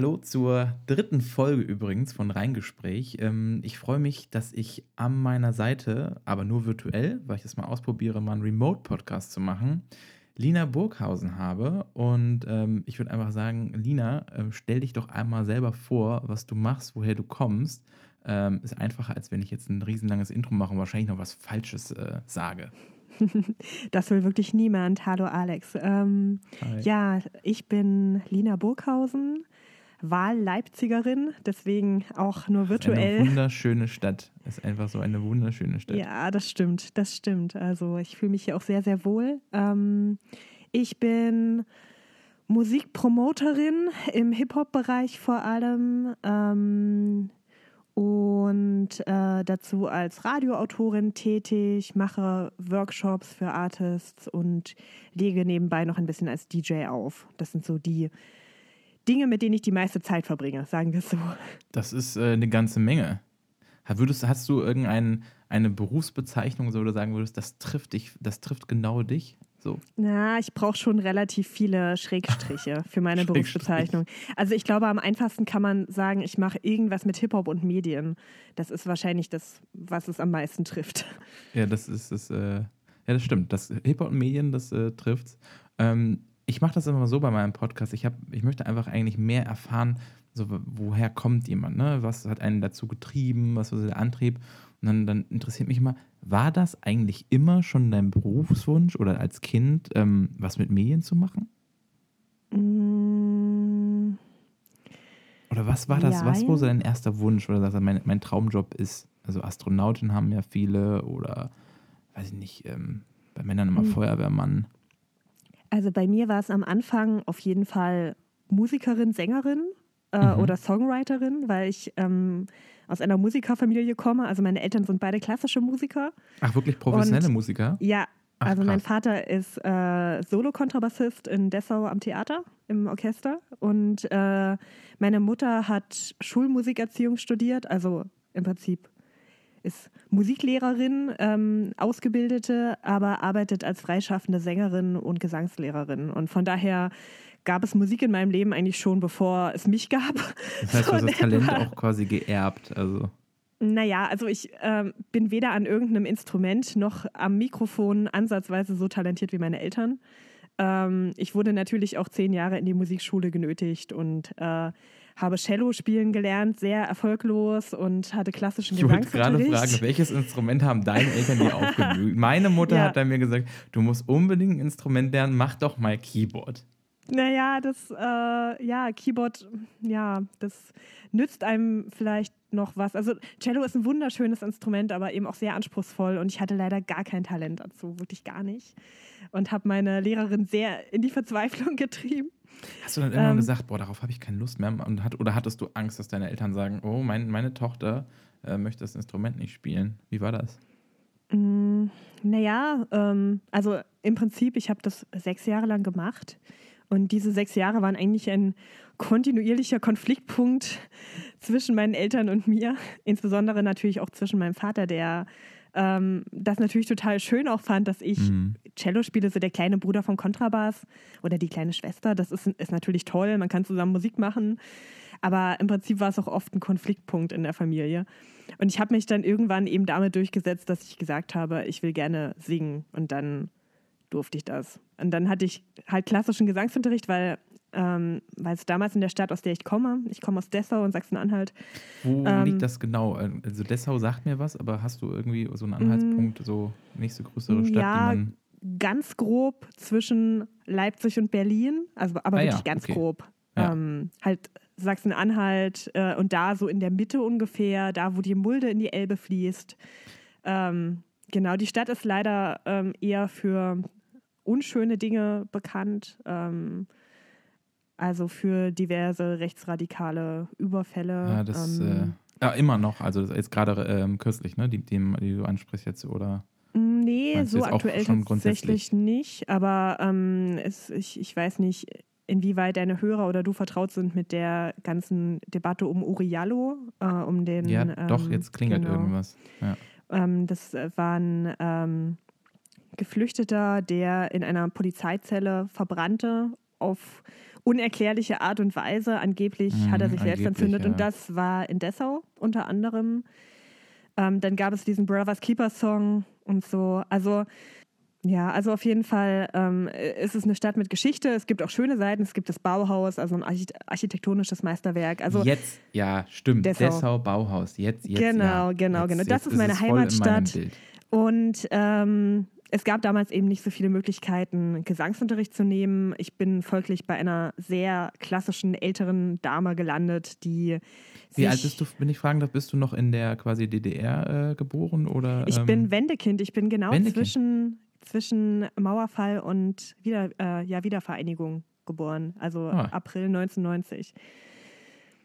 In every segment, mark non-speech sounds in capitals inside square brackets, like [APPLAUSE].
Hallo zur dritten Folge übrigens von Reingespräch. Ähm, ich freue mich, dass ich an meiner Seite, aber nur virtuell, weil ich das mal ausprobiere, mal einen Remote-Podcast zu machen, Lina Burghausen habe. Und ähm, ich würde einfach sagen, Lina, äh, stell dich doch einmal selber vor, was du machst, woher du kommst. Ähm, ist einfacher, als wenn ich jetzt ein riesenlanges Intro mache und wahrscheinlich noch was Falsches äh, sage. [LAUGHS] Das will wirklich niemand. Hallo Alex. Ähm, ja, ich bin Lina Burghausen, Wahl-Leipzigerin, deswegen auch nur virtuell. Eine wunderschöne Stadt. Ist einfach so eine wunderschöne Stadt. Ja, das stimmt, das stimmt. Also ich fühle mich hier auch sehr, sehr wohl. Ähm, ich bin Musikpromoterin im Hip-Hop-Bereich vor allem. Ähm, und äh, dazu als Radioautorin tätig, mache Workshops für Artists und lege nebenbei noch ein bisschen als DJ auf. Das sind so die Dinge, mit denen ich die meiste Zeit verbringe, sagen wir es so. Das ist äh, eine ganze Menge. Würdest, hast du irgendeine Berufsbezeichnung, so wo du sagen würdest, das trifft dich, das trifft genau dich? So. Na, ich brauche schon relativ viele Schrägstriche [LAUGHS] für meine Berufsbezeichnung. Also ich glaube, am einfachsten kann man sagen, ich mache irgendwas mit Hip-Hop und Medien. Das ist wahrscheinlich das, was es am meisten trifft. Ja, das ist, ist äh, ja, das stimmt. Das Hip-Hop und Medien, das äh, trifft. Ähm, ich mache das immer so bei meinem Podcast. Ich, hab, ich möchte einfach eigentlich mehr erfahren, so, woher kommt jemand, ne? Was hat einen dazu getrieben, was war der Antrieb? Und dann, dann interessiert mich immer, war das eigentlich immer schon dein Berufswunsch oder als Kind, ähm, was mit Medien zu machen? Mm. Oder was war das? Nein. Was war so dein erster Wunsch? Oder sagst du, mein, mein Traumjob ist, also Astronauten haben ja viele oder weiß ich nicht, ähm, bei Männern immer hm. Feuerwehrmann. Also bei mir war es am Anfang auf jeden Fall Musikerin, Sängerin äh, mhm. oder Songwriterin, weil ich ähm, aus einer Musikerfamilie komme. Also meine Eltern sind beide klassische Musiker. Ach, wirklich professionelle Und, Musiker? Ja. Ach, also mein Vater ist äh, Solo-Kontrabassist in Dessau am Theater im Orchester und äh, meine Mutter hat Schulmusikerziehung studiert, also im Prinzip ist Musiklehrerin, ähm, Ausgebildete, aber arbeitet als freischaffende Sängerin und Gesangslehrerin. Und von daher gab es Musik in meinem Leben eigentlich schon, bevor es mich gab. Das heißt, du hast das Talent auch quasi geerbt. Also. Naja, also ich ähm, bin weder an irgendeinem Instrument noch am Mikrofon ansatzweise so talentiert wie meine Eltern. Ähm, ich wurde natürlich auch zehn Jahre in die Musikschule genötigt und äh, habe Cello spielen gelernt, sehr erfolglos und hatte klassischen Ich wollte gerade fragen, welches Instrument haben deine Eltern dir [LAUGHS] aufgebügelt? Meine Mutter ja. hat dann mir gesagt, du musst unbedingt ein Instrument lernen, mach doch mal Keyboard. Naja, das, äh, ja, Keyboard, ja, das nützt einem vielleicht noch was. Also Cello ist ein wunderschönes Instrument, aber eben auch sehr anspruchsvoll und ich hatte leider gar kein Talent dazu, wirklich gar nicht. Und habe meine Lehrerin sehr in die Verzweiflung [LAUGHS] getrieben. Hast du dann irgendwann ähm, gesagt, boah, darauf habe ich keine Lust mehr? Und hat, oder hattest du Angst, dass deine Eltern sagen, oh, mein, meine Tochter äh, möchte das Instrument nicht spielen? Wie war das? Mm, naja, ähm, also im Prinzip, ich habe das sechs Jahre lang gemacht. Und diese sechs Jahre waren eigentlich ein kontinuierlicher Konfliktpunkt [LAUGHS] zwischen meinen Eltern und mir. Insbesondere natürlich auch zwischen meinem Vater, der ähm, das natürlich total schön auch fand, dass ich mhm. Cello spiele, so der kleine Bruder vom Kontrabass oder die kleine Schwester. Das ist, ist natürlich toll, man kann zusammen Musik machen. Aber im Prinzip war es auch oft ein Konfliktpunkt in der Familie. Und ich habe mich dann irgendwann eben damit durchgesetzt, dass ich gesagt habe, ich will gerne singen. Und dann durfte ich das. Und dann hatte ich halt klassischen Gesangsunterricht, weil ähm, weil es damals in der Stadt, aus der ich komme, ich komme aus Dessau und Sachsen-Anhalt. Wo ähm, liegt das genau? Also Dessau sagt mir was, aber hast du irgendwie so einen Anhaltspunkt, so nächste größere Stadt, ja, die man ganz grob zwischen Leipzig und Berlin, also aber ah, wirklich ja, ganz okay. grob. Ja. Ähm, halt Sachsen-Anhalt äh, und da so in der Mitte ungefähr, da wo die Mulde in die Elbe fließt. Ähm, genau, die Stadt ist leider ähm, eher für unschöne Dinge bekannt. Ähm, also für diverse rechtsradikale Überfälle. Ja, das ähm, äh, ja, immer noch. Also jetzt gerade ähm, kürzlich, ne, die, die, die, du ansprichst jetzt, oder? Nee, so aktuell tatsächlich nicht. Aber ähm, es, ich, ich weiß nicht, inwieweit deine Hörer oder du vertraut sind mit der ganzen Debatte um Uriallo, äh, um den. Ja, doch, ähm, jetzt klingelt genau. irgendwas. Ja. Ähm, das war ein ähm, Geflüchteter, der in einer Polizeizelle verbrannte auf unerklärliche Art und Weise. Angeblich Mhm, hat er sich selbst entzündet ja. und das war in Dessau unter anderem. Ähm, dann gab es diesen Brothers Keeper Song und so. Also ja, also auf jeden Fall ähm, ist es eine Stadt mit Geschichte. Es gibt auch schöne Seiten. Es gibt das Bauhaus, also ein archit architektonisches Meisterwerk. Also jetzt, ja, stimmt. Dessau. Dessau, Bauhaus. Jetzt, jetzt. Genau, ja. genau, jetzt, genau. Das ist meine Heimatstadt. Und ähm, es gab damals eben nicht so viele Möglichkeiten, Gesangsunterricht zu nehmen. Ich bin folglich bei einer sehr klassischen älteren Dame gelandet, die Wie alt bist du, wenn ich fragen darf, bist du noch in der quasi DDR äh, geboren oder? Ich ähm, bin Wendekind. Ich bin genau Wendekind. zwischen, zwischen Mauerfall und Wieder, äh, ja, Wiedervereinigung geboren. Also Ah. April 1990.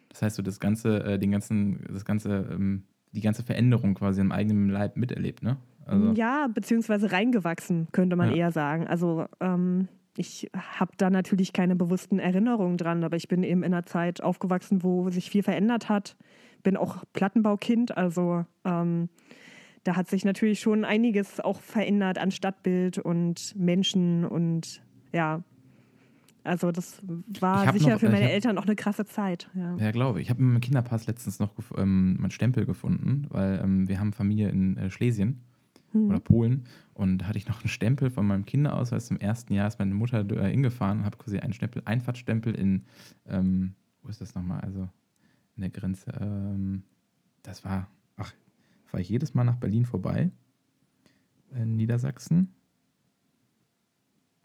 Das heißt, du das ganze, äh, den ganzen, das ganze, ähm, die ganze Veränderung quasi im eigenen Leib miterlebt, ne? Also, Ja, beziehungsweise reingewachsen, könnte man Ja. eher sagen. Also ähm, ich habe da natürlich keine bewussten Erinnerungen dran, aber ich bin eben in einer Zeit aufgewachsen, wo sich viel verändert hat. Bin auch Plattenbaukind, also ähm, da hat sich natürlich schon einiges auch verändert an Stadtbild und Menschen und ja. Also das war sicher noch- für ich meine hab- Eltern auch eine krasse Zeit. Ja. Ja, glaube ich. Ich habe in meinem Kinderpass letztens noch ähm, meinen Stempel gefunden, weil ähm, wir haben Familie in äh, Schlesien Hm. oder Polen und da hatte ich noch einen Stempel von meinem Kinderausweis. Im ersten Jahr ist meine Mutter äh, hingefahren und habe quasi einen Stempel, Einfahrtstempel in, ähm, wo ist das nochmal? Also in der Grenze. Ähm, das war, ach, fahre ich jedes Mal nach Berlin vorbei. In Niedersachsen.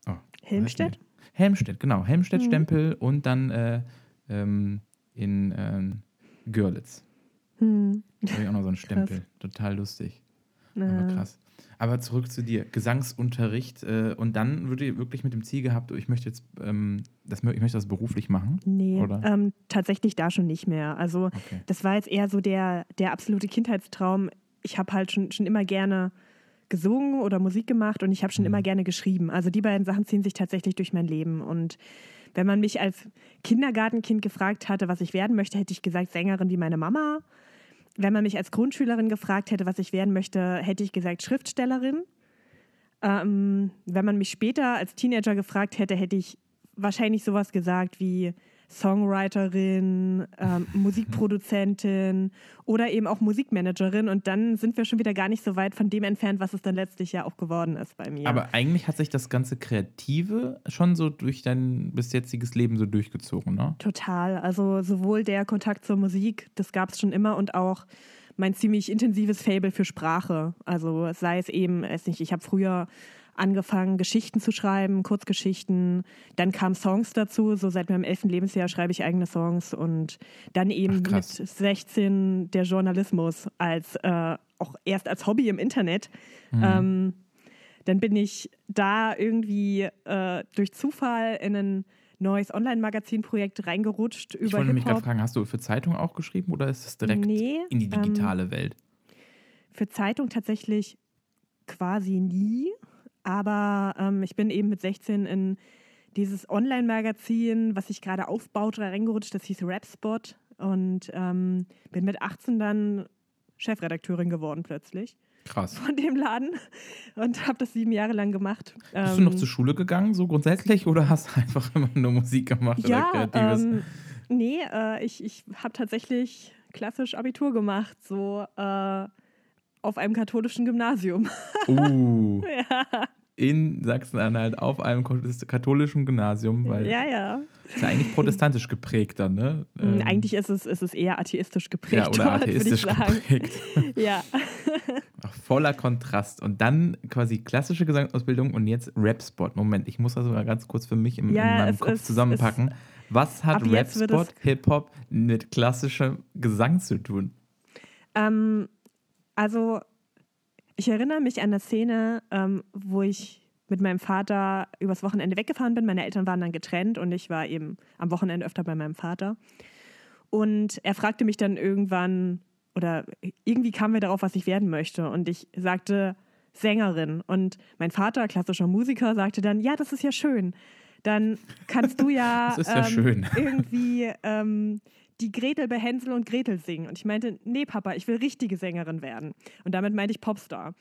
Oh, Helmstedt? Helmstedt, genau. Mhm. Helmstedt-Stempel und dann äh, ähm, in ähm, Görlitz. Hm. Da habe ich auch noch so einen [LAUGHS] Stempel. Total lustig. Aber krass. Aber zurück zu dir. Gesangsunterricht. Äh, und dann würde ihr wirklich mit dem Ziel gehabt, ich möchte jetzt ähm, das, ich möchte das beruflich machen. Nee, ähm, tatsächlich da schon nicht mehr. Also Okay. das war jetzt eher so der, der absolute Kindheitstraum. Ich habe halt schon, schon immer gerne gesungen oder Musik gemacht und ich habe schon Mhm. immer gerne geschrieben. Also die beiden Sachen ziehen sich tatsächlich durch mein Leben. Und wenn man mich als Kindergartenkind gefragt hatte, was ich werden möchte, hätte ich gesagt Sängerin wie meine Mama. Wenn man mich als Grundschülerin gefragt hätte, was ich werden möchte, hätte ich gesagt Schriftstellerin. Ähm, wenn man mich später als Teenager gefragt hätte, hätte ich wahrscheinlich sowas gesagt wie Songwriterin, ähm, Musikproduzentin oder eben auch Musikmanagerin. Und dann sind wir schon wieder gar nicht so weit von dem entfernt, was es dann letztlich ja auch geworden ist bei mir. Aber eigentlich hat sich das ganze Kreative schon so durch dein bis jetziges Leben so durchgezogen, ne? Total. Also sowohl der Kontakt zur Musik, das gab es schon immer und auch mein ziemlich intensives Fable für Sprache. Also sei es eben, weiß nicht, ich habe früher angefangen, Geschichten zu schreiben, Kurzgeschichten. Dann kamen Songs dazu. So seit meinem elften Lebensjahr schreibe ich eigene Songs und dann eben Ach, mit krass. 16 der Journalismus als äh, auch erst als Hobby im Internet. Mhm. Ähm, dann bin ich da irgendwie äh, durch Zufall in ein neues Online-Magazin-Projekt reingerutscht Ich über wollte mich gerade fragen, hast du für Zeitung auch geschrieben oder ist es direkt Nee, in die ähm, digitale Welt? Für Zeitung tatsächlich quasi nie. Aber ähm, ich bin eben mit 16 in dieses Online-Magazin, was sich gerade aufbaut, reingerutscht. Das hieß Rapspot. Und ähm, bin mit 18 dann Chefredakteurin geworden plötzlich Krass. von dem Laden und habe das sieben Jahre lang gemacht. Bist du noch Ähm, zur Schule gegangen, so grundsätzlich, oder hast du einfach immer nur Musik gemacht Ja, oder Kreatives? ähm, nee, äh, ich, ich habe tatsächlich klassisch Abitur gemacht, so äh, auf einem katholischen Gymnasium. Uh, [LAUGHS] ja, in Sachsen-Anhalt auf einem katholischen Gymnasium, weil ja, ja. ist ja eigentlich protestantisch geprägt dann, ne? Mm, Ähm, Eigentlich ist es, ist es eher atheistisch geprägt ja, oder [LAUGHS] dort, atheistisch geprägt. [LAUGHS] Ja. Ach, voller Kontrast. Und dann quasi klassische Gesangsausbildung und jetzt Rap-Spot. Moment, ich muss das sogar ganz kurz für mich im, Ja, in meinem Kopf ist- zusammenpacken. Was hat Rap-Spot, Hip-Hop mit klassischem Gesang zu tun? Ähm, also, ich erinnere mich an eine Szene, ähm, wo ich mit meinem Vater übers Wochenende weggefahren bin. Meine Eltern waren dann getrennt und ich war eben am Wochenende öfter bei meinem Vater. Und er fragte mich dann irgendwann, oder irgendwie kamen wir darauf, was ich werden möchte. Und ich sagte Sängerin. Und mein Vater, klassischer Musiker, sagte dann, ja, das ist ja schön. dann kannst du ja, [LAUGHS] ja ähm, schön. irgendwie ähm, die Gretel bei Hänsel und Gretel singen. Und ich meinte, nee, Papa, ich will richtige Sängerin werden. Und damit meinte ich Popstar.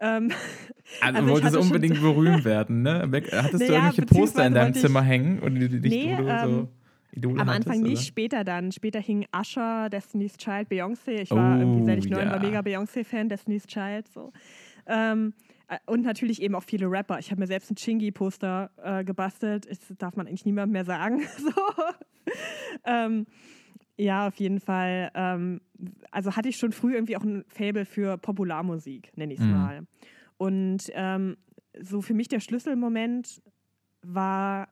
Ähm, Also, [LAUGHS] Also du wolltest schon- unbedingt berühmt werden, ne? Hattest du Naja, irgendwelche Poster in deinem Zimmer hängen und die, die dich Nee, du ähm, so Idole Am hattest, Anfang nicht, oder? später dann. Später hing Usher, Destiny's Child, Beyoncé. Ich war irgendwie, seit ich Oh, neun war, ja. mega Beyoncé-Fan, Destiny's Child. So. Ähm, äh, und natürlich eben auch viele Rapper. Ich habe mir selbst ein Chingy-Poster äh, gebastelt. Das darf man eigentlich niemandem mehr sagen. [LAUGHS] so. ähm, ja, auf jeden Fall. Ähm, also hatte ich schon früh irgendwie auch ein Fable für Popularmusik, nenne ich es Mhm. mal. Und ähm, so für mich der Schlüsselmoment war,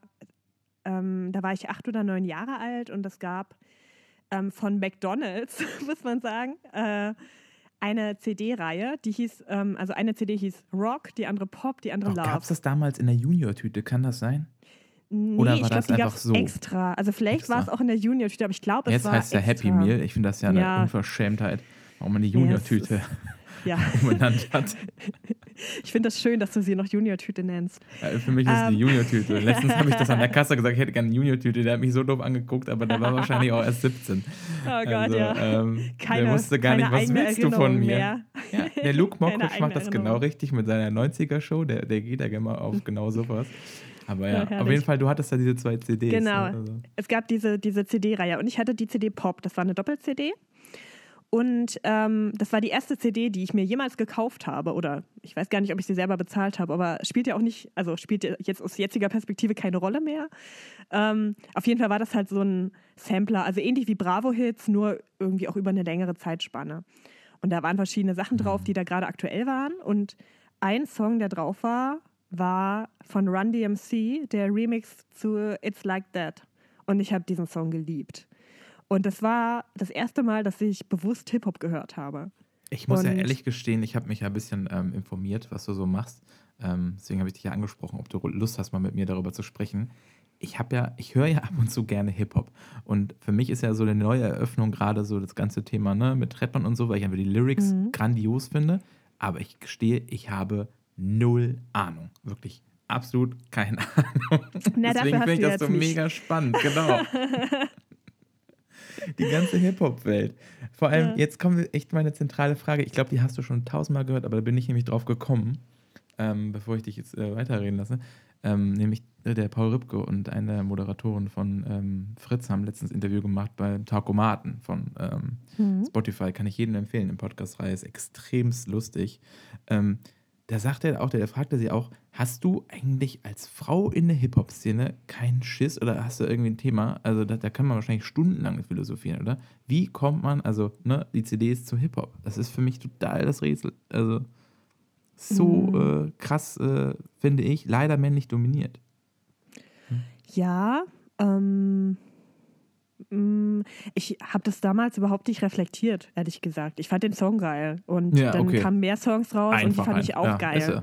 ähm, da war ich acht oder neun Jahre alt und es gab ähm, von McDonalds, [LAUGHS] muss man sagen, äh, eine CD-Reihe, die hieß, ähm, also eine CD hieß Rock, die andere Pop, die andere Oh, Love. Gab es das damals in der Junior-Tüte? Kann das sein? Nee, oder war ich glaube, das die einfach gab so? extra. Also vielleicht war es auch in der Junior-Tüte, aber ich glaube, es Jetzt war heißt es ja Happy. Meal. Ich finde das ja eine Ja. Unverschämtheit, warum man die Ja, Junior-Tüte [LAUGHS] Ja, umbenannt hat. [LAUGHS] ich finde das schön, dass du sie noch Junior-Tüte nennst. Äh, Für mich ist es Ähm. die Junior-Tüte. Letztens habe ich das an der [LAUGHS] Kasse gesagt, ich hätte gerne eine Junior-Tüte. Der hat mich so doof angeguckt, aber der war wahrscheinlich auch erst 17. Oh Gott, also, ja. Ähm, Keine, der wusste gar nicht, was willst du von Erinnerung mir? Ja, der Luke Mockridge macht das genau Erinnerung. richtig mit seiner 90er-Show. Der, der geht ja gerne mal auf genau sowas. Aber [LAUGHS] Ja, ja, auf jeden Fall, du hattest da diese zwei CDs. Genau. ne? Also, Es gab diese, diese CD-Reihe und ich hatte die CD Pop, das war eine Doppel-CD. Und ähm, das war die erste CD, die ich mir jemals gekauft habe. Oder ich weiß gar nicht, ob ich sie selber bezahlt habe, aber spielt ja auch nicht, also spielt ja jetzt aus jetziger Perspektive keine Rolle mehr. Ähm, auf jeden Fall war das halt so ein Sampler, also ähnlich wie Bravo-Hits, nur irgendwie auch über eine längere Zeitspanne. Und da waren verschiedene Sachen drauf, die da gerade aktuell waren. Und ein Song, der drauf war, war von Run DMC, der Remix zu It's Like That. Und ich habe diesen Song geliebt. Und das war das erste Mal, dass ich bewusst Hip-Hop gehört habe. Ich muss ja Und- ehrlich gestehen, ich habe mich ja ein bisschen ähm, informiert, was du so machst. Ähm, deswegen habe ich dich ja angesprochen, ob du Lust hast, mal mit mir darüber zu sprechen. Ich habe ja, ich höre ja [LAUGHS] ab und zu gerne Hip-Hop. Und für mich ist ja so eine neue Eröffnung gerade so das ganze Thema ne, mit Redman und so, weil ich einfach die Lyrics Mhm. grandios finde. Aber ich gestehe, ich habe null Ahnung. Wirklich absolut keine [LAUGHS] Ahnung. Na, Deswegen finde ich das so mega spannend, genau. [LAUGHS] die ganze Hip-Hop-Welt. Vor allem, Ja. jetzt kommt echt meine zentrale Frage. Ich glaube, die hast du schon tausendmal gehört, aber da bin ich nämlich drauf gekommen, ähm, bevor ich dich jetzt äh, weiterreden lasse. Ähm, nämlich äh, der Paul Ripke und eine Moderatorin von ähm, Fritz haben letztens Interview gemacht bei Taukomaten von ähm, Mhm. Spotify. Kann ich jedem empfehlen. Im Podcast-Reihe ist extremst lustig. Ähm, da sagt er auch, der fragte sie auch, hast du eigentlich als Frau in der Hip-Hop-Szene keinen Schiss oder hast du irgendwie ein Thema? Also da, da kann man wahrscheinlich stundenlang philosophieren, oder? Wie kommt man, also ne, die CDs zu Hip-Hop? Das ist für mich total das Rätsel. Also so Mhm. äh, krass, äh, finde ich, leider männlich dominiert. Ja, ähm, ich habe das damals überhaupt nicht reflektiert, ehrlich gesagt. Ich fand den Song geil und Ja, dann okay. kamen mehr Songs raus und die Einfach fand ich ein- auch ja, geil.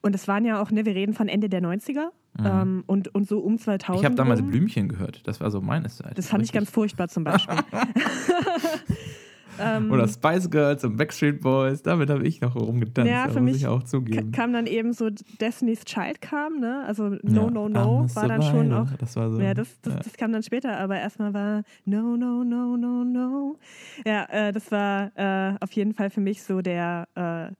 Und es waren ja auch, ne, wir reden von Ende der 90er ähm, und, und so um 2000. Ich habe damals rum. Blümchen gehört. Das war so meine Zeit. Das fand ich ganz furchtbar zum Beispiel. [LAUGHS] [LAUGHS] ähm, Oder Spice Girls und Backstreet Boys. Damit habe ich noch rumgetanzt. Ja, für muss mich ich auch zugeben. kam dann eben so Destiny's Child kam, ne? Also No, Ja, No, No war dann schon auch. Das war so. Ja, das, das, ja. das kam dann später, aber erstmal war No, No, No, No, No. Ja, äh, das war äh, auf jeden Fall für mich so der, äh,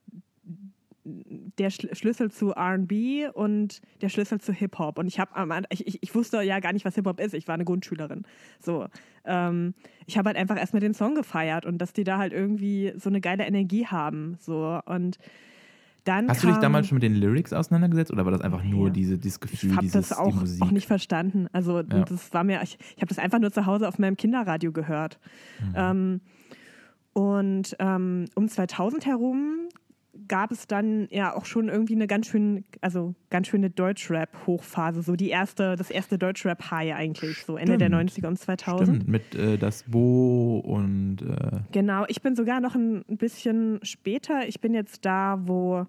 der Schl Schlüssel zu RB und der Schlüssel zu Hip-Hop. Und ich, hab, am An- ich, ich, ich wusste ja gar nicht, was Hip-Hop ist. Ich war eine Grundschülerin. So, ähm, ich habe halt einfach erstmal den Song gefeiert und dass die da halt irgendwie so eine geile Energie haben. So, und dann Hast du dich kam, damals schon mit den Lyrics auseinandergesetzt oder war das einfach nur Ja. diese, dieses ich Gefühl, habe dieses, das auch, auch nicht verstanden. Also Ja. das war mir, ich, ich habe das einfach nur zu Hause auf meinem Kinderradio gehört. Mhm. Ähm, und ähm, um 2000 herum gab es dann ja auch schon irgendwie eine ganz schön, also ganz schöne Deutschrap-Hochphase, so die erste, das erste Deutschrap-High eigentlich, so Ende der Stimmt. 90er und 2000. Stimmt, mit äh, das Bo und äh, Genau, ich bin sogar noch ein bisschen später. Ich bin jetzt da, wo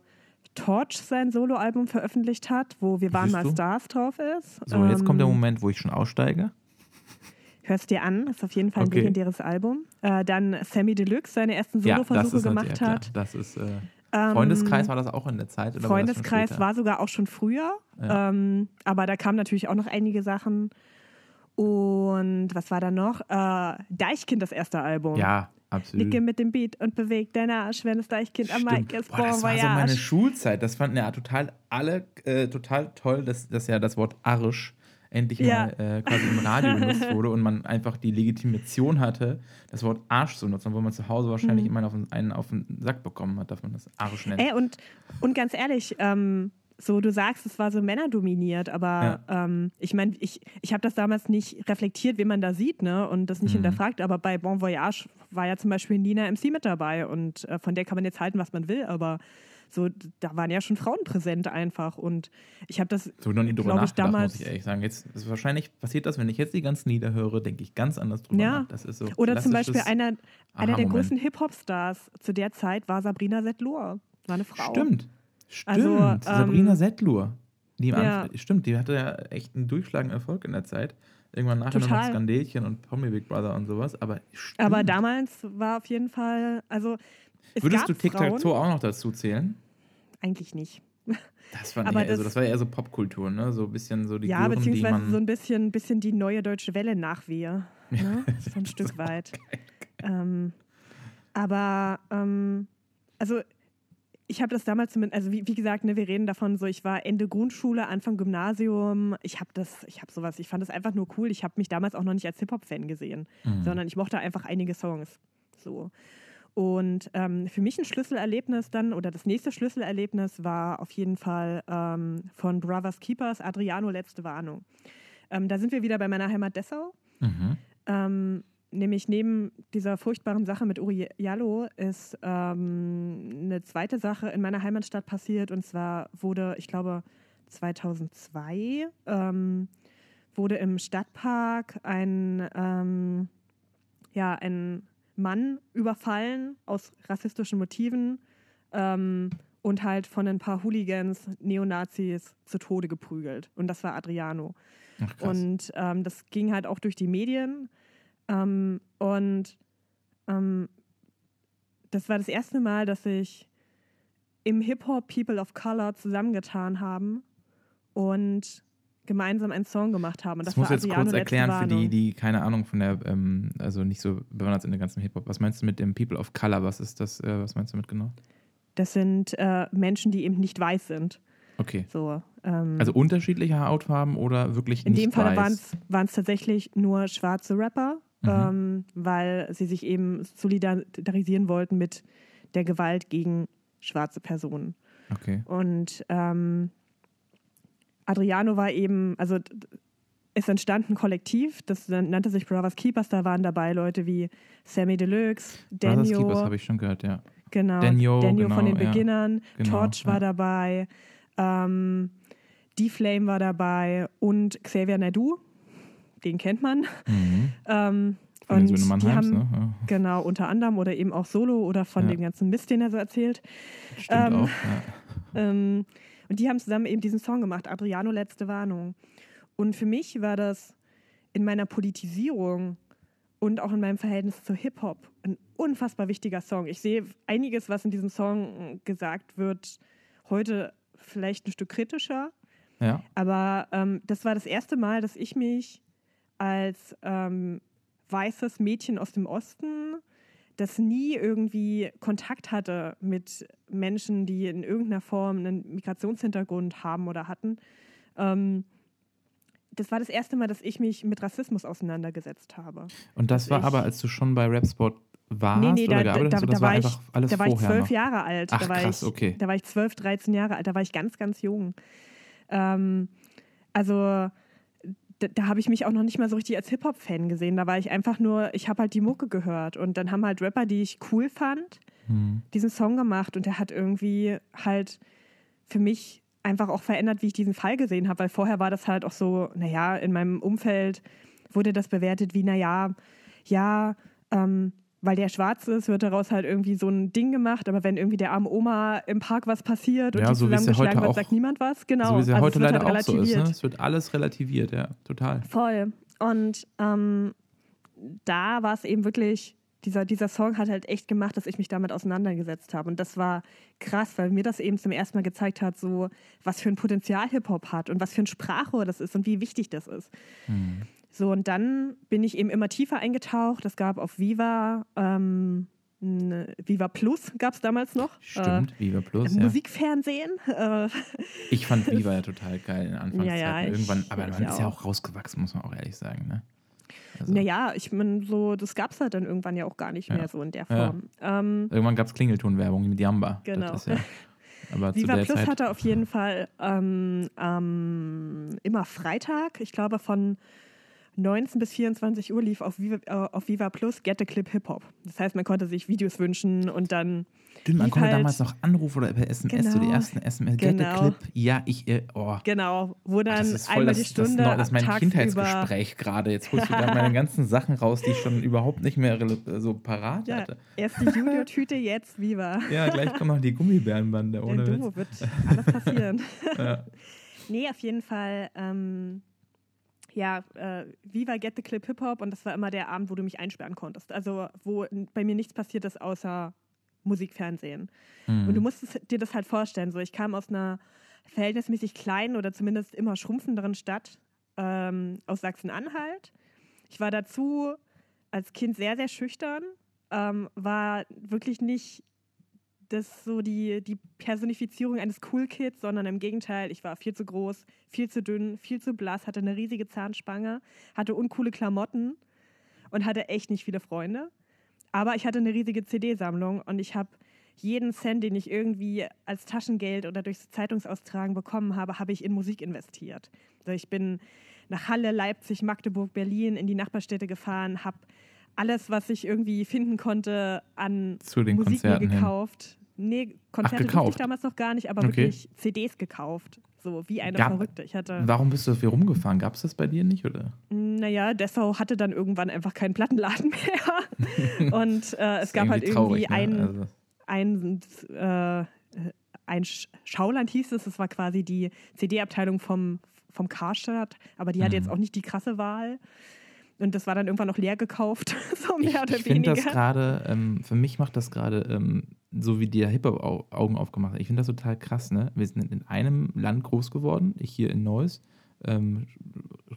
Torch sein Soloalbum veröffentlicht hat, wo Wir waren mal? Stars drauf ist. so, jetzt kommt der Ähm, Moment, wo ich schon aussteige. Hörst dir an, ist auf jeden Fall ein Okay. legendäres Album. Äh, dann Sammy Deluxe seine ersten Ja, Soloversuche ist gemacht ja, hat. klar. Das ist, äh, Ähm, Freundeskreis war das auch in der Zeit? Oder Freundeskreis war, war, sogar auch schon früher. Ja. Ähm, aber da kamen natürlich auch noch einige Sachen. Und was war da noch? Äh, Deichkind, das erste Album. Ja, absolut. Nicke mit dem Beat und bewegt deinen Arsch, wenn das Deichkind am. Mic ist. Boah, das war so meine. Schulzeit. Das fanden ja total alle äh, total toll, dass, dass ja das Wort Arsch endlich Ja. mal äh, quasi im Radio [LAUGHS] benutzt wurde und man einfach die Legitimation hatte, das Wort Arsch zu nutzen, obwohl man zu Hause wahrscheinlich immer auf einen auf den Sack bekommen hat, dass man das Arsch nennt. Mhm. Ey, und, und ganz ehrlich, ähm, so du sagst, es war so männerdominiert, aber ähm, ich meine, ich, ich habe das damals nicht reflektiert, wie man da sieht, ne? Und das nicht Mhm. hinterfragt, aber bei Bon Voyage war ja zum Beispiel Nina MC mit dabei und äh, von der kann man jetzt halten, was man will, aber so, da waren ja schon Frauen präsent einfach und ich habe das, So noch nie drüber glaub ich, nachgedacht, damals- muss ich ehrlich sagen. Jetzt ist wahrscheinlich passiert das, wenn ich jetzt die ganzen Lieder höre, denke ich ganz anders drüber Ja. nach. Das ist so oder zum Beispiel einer, einer der größten Hip-Hop-Stars zu der Zeit war Sabrina Setlur, war eine Frau. Stimmt. Stimmt. Also, ähm, Sabrina Settlur. Die ja. Stimmt, die hatte ja echt einen durchschlagenden Erfolg in der Zeit. Irgendwann nachher noch Total. Skandelchen und Promi Big Brother und sowas. Aber stimmt. Aber damals war auf jeden Fall, also es Würdest du Tic-Tac-Toe Frauen, auch noch dazu zählen? Eigentlich nicht. Das, war Aber eher, also das- das war eher so Popkultur, ne? So ein bisschen so die Ja, Gören, die beziehungsweise man. so ein bisschen, bisschen die neue deutsche Welle Nachwehe. Ne? [LAUGHS] So ein Stück weit. Ähm, aber ähm, also ich habe das damals zumindest, also wie, wie gesagt, ne, wir reden davon so, ich war Ende Grundschule, Anfang Gymnasium, ich habe das, ich habe sowas, ich fand das einfach nur cool. Ich habe mich damals auch noch nicht als Hip-Hop-Fan gesehen, Mhm. sondern ich mochte einfach einige Songs. So. Und ähm, für mich ein Schlüsselerlebnis dann, oder das nächste Schlüsselerlebnis war auf jeden Fall ähm, von Brothers Keepers, Adriano, letzte Warnung. Ähm, da sind wir wieder bei meiner Heimat Dessau. Mhm. Ähm, nämlich neben dieser furchtbaren Sache mit Uri Jallo ist ähm, eine zweite Sache in meiner Heimatstadt passiert. Und zwar wurde, ich glaube, 2002 ähm, wurde im Stadtpark ein, ja, ein Mann überfallen aus rassistischen Motiven ähm, und halt von ein paar Hooligans, Neonazis zu Tode geprügelt. Und das war Adriano. Ach. Und ähm, das ging halt auch durch die Medien. Ähm, und ähm, das war das erste Mal, dass sich im Hip-Hop People of Color zusammengetan haben und gemeinsam einen Song gemacht haben. Und das das, muss jetzt Adriano kurz erklären für die, die keine Ahnung von der, ähm, also nicht so bewandert sind in der ganzen Hip-Hop. Was meinst du mit dem People of Color? Was ist das, äh, was meinst du mit genau? Das sind äh, Menschen, die eben nicht weiß sind. Okay. So, ähm, Also unterschiedliche Hautfarben oder wirklich In nicht dem Fall waren es tatsächlich nur schwarze Rapper, Mhm. ähm, weil sie sich eben solidarisieren wollten mit der Gewalt gegen schwarze Personen. Okay. Und ähm, Adriano war eben, also es entstand ein Kollektiv, das nannte sich Brothers Keepers, da waren dabei Leute wie Sammy Deluxe, Brothers Keepers Daniel, habe ich schon gehört, ja. genau, Danio, Daniel von genau, den ja. Beginnern, Genau, Torch war ja. dabei, ähm, D-Flame war dabei und Xavier Naidu, den kennt man. Mhm. [LAUGHS] Ähm, Von und Söhnen die haben, ne? Ja, genau, unter anderem oder eben auch Solo oder von Ja. dem ganzen Mist, den er so erzählt. stimmt ähm, auch. Ja. Ähm, und die haben zusammen eben diesen Song gemacht, Adriano Letzte Warnung. Und für mich war das in meiner Politisierung und auch in meinem Verhältnis zu Hip-Hop ein unfassbar wichtiger Song. Ich sehe einiges, was in diesem Song gesagt wird, heute vielleicht ein Stück kritischer. ja. Aber ähm, das war das erste Mal, dass ich mich als ähm, weißes Mädchen aus dem Osten, das nie irgendwie Kontakt hatte mit Menschen, die in irgendeiner Form einen Migrationshintergrund haben oder hatten. Ähm, das war das erste Mal, dass ich mich mit Rassismus auseinandergesetzt habe. Und das dass war aber, als du schon bei Rapsport warst Nee, nee, oder da, gearbeitet da, hast, da, war ich, alles da war ich zwölf? Jahre alt. Ach, da war krass, ich, okay. Da war ich zwölf, 13 Jahre alt. Da war ich ganz, ganz jung. Ähm, also da, da habe ich mich auch noch nicht mal so richtig als Hip-Hop-Fan gesehen. Da war ich einfach nur, ich habe halt die Mucke gehört. Und dann haben halt Rapper, die ich cool fand, Hm. diesen Song gemacht. Und der hat irgendwie halt für mich einfach auch verändert, wie ich diesen Fall gesehen habe. Weil vorher war das halt auch so, naja, in meinem Umfeld wurde das bewertet wie, naja, ja, ähm, weil der schwarz ist, wird daraus halt irgendwie so ein Ding gemacht. Aber wenn irgendwie der armen Oma im Park was passiert und Ja, die so es zusammengeschlagen wird, auch- sagt niemand was. Genau. so wie es ja Also heute wird leider halt auch so ist. Ne? Es wird alles relativiert, ja, total. Voll. Und ähm, da war es eben wirklich dieser, dieser Song hat halt echt gemacht, dass ich mich damit auseinandergesetzt habe. Und das war krass, weil mir das eben zum ersten Mal gezeigt hat, so was für ein Potenzial Hip-Hop hat und was für ein Sprachrohr das ist und wie wichtig das ist. Mhm. So, und dann bin ich eben immer tiefer eingetaucht. Es gab auf Viva ähm, Viva Plus gab es damals noch. Stimmt, äh, Viva Plus. Äh, Musikfernsehen. Äh, ich fand [LAUGHS] Viva ja total geil in Anfangszeit. Ja, ja, Irgendwann, aber man ist ja auch rausgewachsen, muss man auch ehrlich sagen. Ne? Also. Naja, ich meine, so, das gab es halt dann irgendwann ja auch gar nicht mehr so in der Form. Ähm, irgendwann gab es Klingeltonwerbung mit Jamba. Genau. Aber Viva Plus Zeit hatte auf jeden Fall ähm, immer Freitag, ich glaube von 19 bis 24 Uhr lief auf Viva, äh, auf Viva Plus Get the Clip Hip Hop. Das heißt, man konnte sich Videos wünschen und dann. Stimmt, man konnte halt, damals noch anrufen oder per SMS, genau, so die ersten SMS, Get genau. the Clip. Ja, ich, äh, oh. Genau, wo dann oh, einmal das, die Stunde. Das, das, ist mein Kindheitsgespräch gerade. Jetzt holst du da meine [LAUGHS] ganzen Sachen raus, die ich schon überhaupt nicht mehr so parat ja, hatte. Erst die [LAUGHS] Junior-Tüte, jetzt Viva. Ja, gleich kommt noch die Gummibärenbande, ohne du, wird alles passieren. [LAUGHS] ja. Nee, auf jeden Fall. Ähm, ja, äh, Viva Get the Clip Hip Hop und das war immer der Abend, wo du mich einsperren konntest. Also wo bei mir nichts passiert ist außer Musik, Fernsehen. Mhm. Und du musstest dir das halt vorstellen. So, ich kam aus einer verhältnismäßig kleinen oder zumindest immer schrumpfenderen Stadt ähm, aus Sachsen-Anhalt. Ich war dazu als Kind sehr, sehr schüchtern, ähm, war wirklich nicht das so die, die Personifizierung eines Cool Kids, sondern im Gegenteil, ich war viel zu groß, viel zu dünn, viel zu blass, hatte eine riesige Zahnspange, hatte uncoole Klamotten und hatte echt nicht viele Freunde. Aber ich hatte eine riesige CD-Sammlung und ich habe jeden Cent, den ich irgendwie als Taschengeld oder durchs Zeitungsaustragen bekommen habe, habe ich in Musik investiert. Also ich bin nach Halle, Leipzig, Magdeburg, Berlin in die Nachbarstädte gefahren, habe alles, was ich irgendwie finden konnte, an Musik Konzerten gekauft. Nee, Konzerte durfte ich damals noch gar nicht, aber okay. wirklich CDs gekauft. So wie eine Gab, Verrückte. Ich hatte, warum bist du so viel rumgefahren? Gab es das bei dir nicht, oder? Naja, Dessau hatte dann irgendwann einfach keinen Plattenladen [LAUGHS] mehr. Und äh, es gab halt irgendwie traurig, ne? ein, also. ein, äh, ein Schauland hieß es. Das war quasi die CD-Abteilung vom, vom Karstadt, aber die mhm. hatte jetzt auch nicht die krasse Wahl. Und das war dann irgendwann noch leer gekauft, [LAUGHS] so mehr ich, oder ich weniger. Ich finde das gerade, ähm, für mich macht das gerade ähm, so wie dir Hip-Hop-Augen aufgemacht hat. Ich finde das total krass, ne? Wir sind in einem Land groß geworden, ich hier in Neuss, ähm,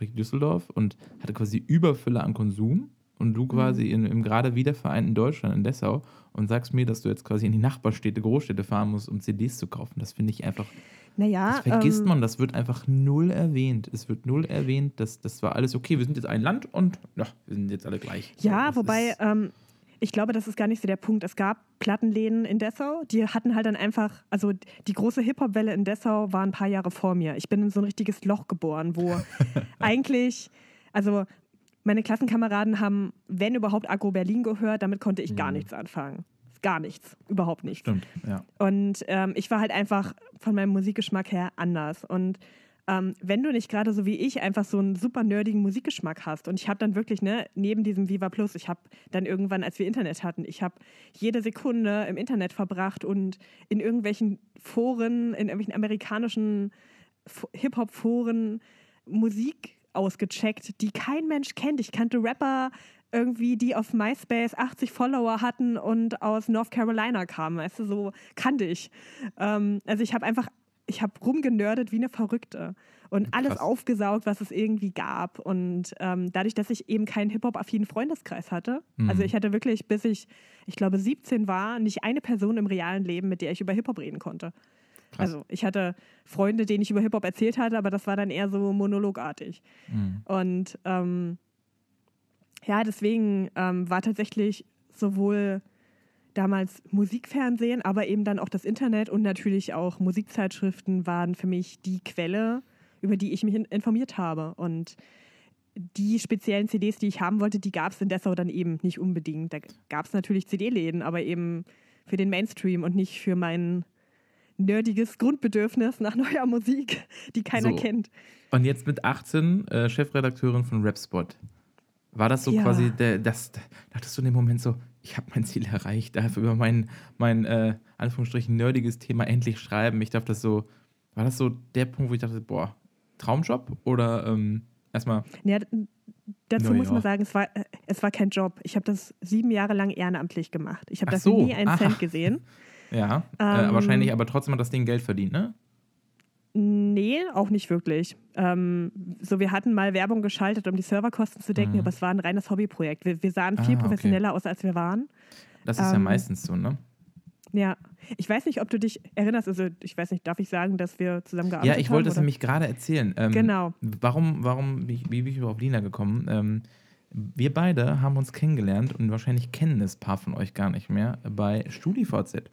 Düsseldorf, und hatte quasi Überfülle an Konsum. Und du quasi mhm. in, im gerade wiedervereinten Deutschland, in Dessau, und sagst mir, dass du jetzt quasi in die Nachbarstädte, Großstädte fahren musst, um CDs zu kaufen. Das finde ich einfach naja, das vergisst ähm, man, das wird einfach null erwähnt. Es wird null erwähnt, dass das war alles okay, wir sind jetzt ein Land und ja, wir sind jetzt alle gleich. Ja, so, wobei, ähm, ich glaube, das ist gar nicht so der Punkt. Es gab Plattenläden in Dessau, die hatten halt dann einfach, also die große Hip-Hop-Welle in Dessau war ein paar Jahre vor mir. Ich bin in so ein richtiges Loch geboren, wo [LAUGHS] eigentlich, also meine Klassenkameraden haben, wenn überhaupt, Agro Berlin gehört, damit konnte ich gar mhm. nichts anfangen gar nichts, überhaupt nichts. Stimmt, ja. Und ähm, ich war halt einfach von meinem Musikgeschmack her anders. Und ähm, wenn du nicht gerade so wie ich einfach so einen super nerdigen Musikgeschmack hast und ich habe dann wirklich, ne, neben diesem Viva Plus, ich habe dann irgendwann, als wir Internet hatten, ich habe jede Sekunde im Internet verbracht und in irgendwelchen Foren, in irgendwelchen amerikanischen Hip-Hop-Foren Musik ausgecheckt, die kein Mensch kennt. Ich kannte Rapper, irgendwie, die auf MySpace 80 Follower hatten und aus North Carolina kamen. Weißt du, so kannte ich. Ähm, also ich habe einfach, ich habe rumgenördet wie eine Verrückte und alles Krass. aufgesaugt, was es irgendwie gab. Und ähm, dadurch, dass ich eben keinen Hip-Hop-affinen Freundeskreis hatte, mhm. also ich hatte wirklich, bis ich, ich glaube, 17 war, nicht eine Person im realen Leben, mit der ich über Hip-Hop reden konnte. Krass. Also ich hatte Freunde, denen ich über Hip-Hop erzählt hatte, aber das war dann eher so monologartig. Mhm. Und ähm, ja, deswegen ähm, war tatsächlich sowohl damals Musikfernsehen, aber eben dann auch das Internet und natürlich auch Musikzeitschriften waren für mich die Quelle, über die ich mich informiert habe. Und die speziellen CDs, die ich haben wollte, die gab es in Dessau dann eben nicht unbedingt. Da gab es natürlich CD-Läden, aber eben für den Mainstream und nicht für mein nerdiges Grundbedürfnis nach [LAUGHS] neuer Musik, die keiner so. kennt. Und jetzt mit 18 äh, Chefredakteurin von Rapspot. War das so ja. quasi, der, das, da dachtest du in dem Moment so, ich habe mein Ziel erreicht, darf über mein, mein äh, Anführungsstrichen nerdiges Thema endlich schreiben. Ich darf das so, war das so der Punkt, wo ich dachte, boah, Traumjob oder ähm, erstmal? Ja, dazu muss man sagen, es war, äh, es war kein Job. Ich habe das sieben Jahre lang ehrenamtlich gemacht. Ich habe Ach dafür so, nie einen ah. Cent gesehen. [LAUGHS] Ja, äh, Ähm, wahrscheinlich, aber trotzdem hat das Ding Geld verdient, ne? Nee, auch nicht wirklich. Ähm, so, wir hatten mal Werbung geschaltet, um die Serverkosten zu decken, Mhm. aber es war ein reines Hobbyprojekt. Wir, wir sahen viel Ah, okay. professioneller aus, als wir waren. Das ist ja Ähm, meistens so, ne? Ja, ich weiß nicht, ob du dich erinnerst. Also, ich weiß nicht, darf ich sagen, dass wir zusammengearbeitet Ja, haben? ich wollte es oder? nämlich gerade erzählen. Ähm, Genau. Warum, warum, wie, wie bin ich auf Lina gekommen? Wir beide haben uns kennengelernt und wahrscheinlich kennen es ein paar von euch gar nicht mehr bei StudiVZ.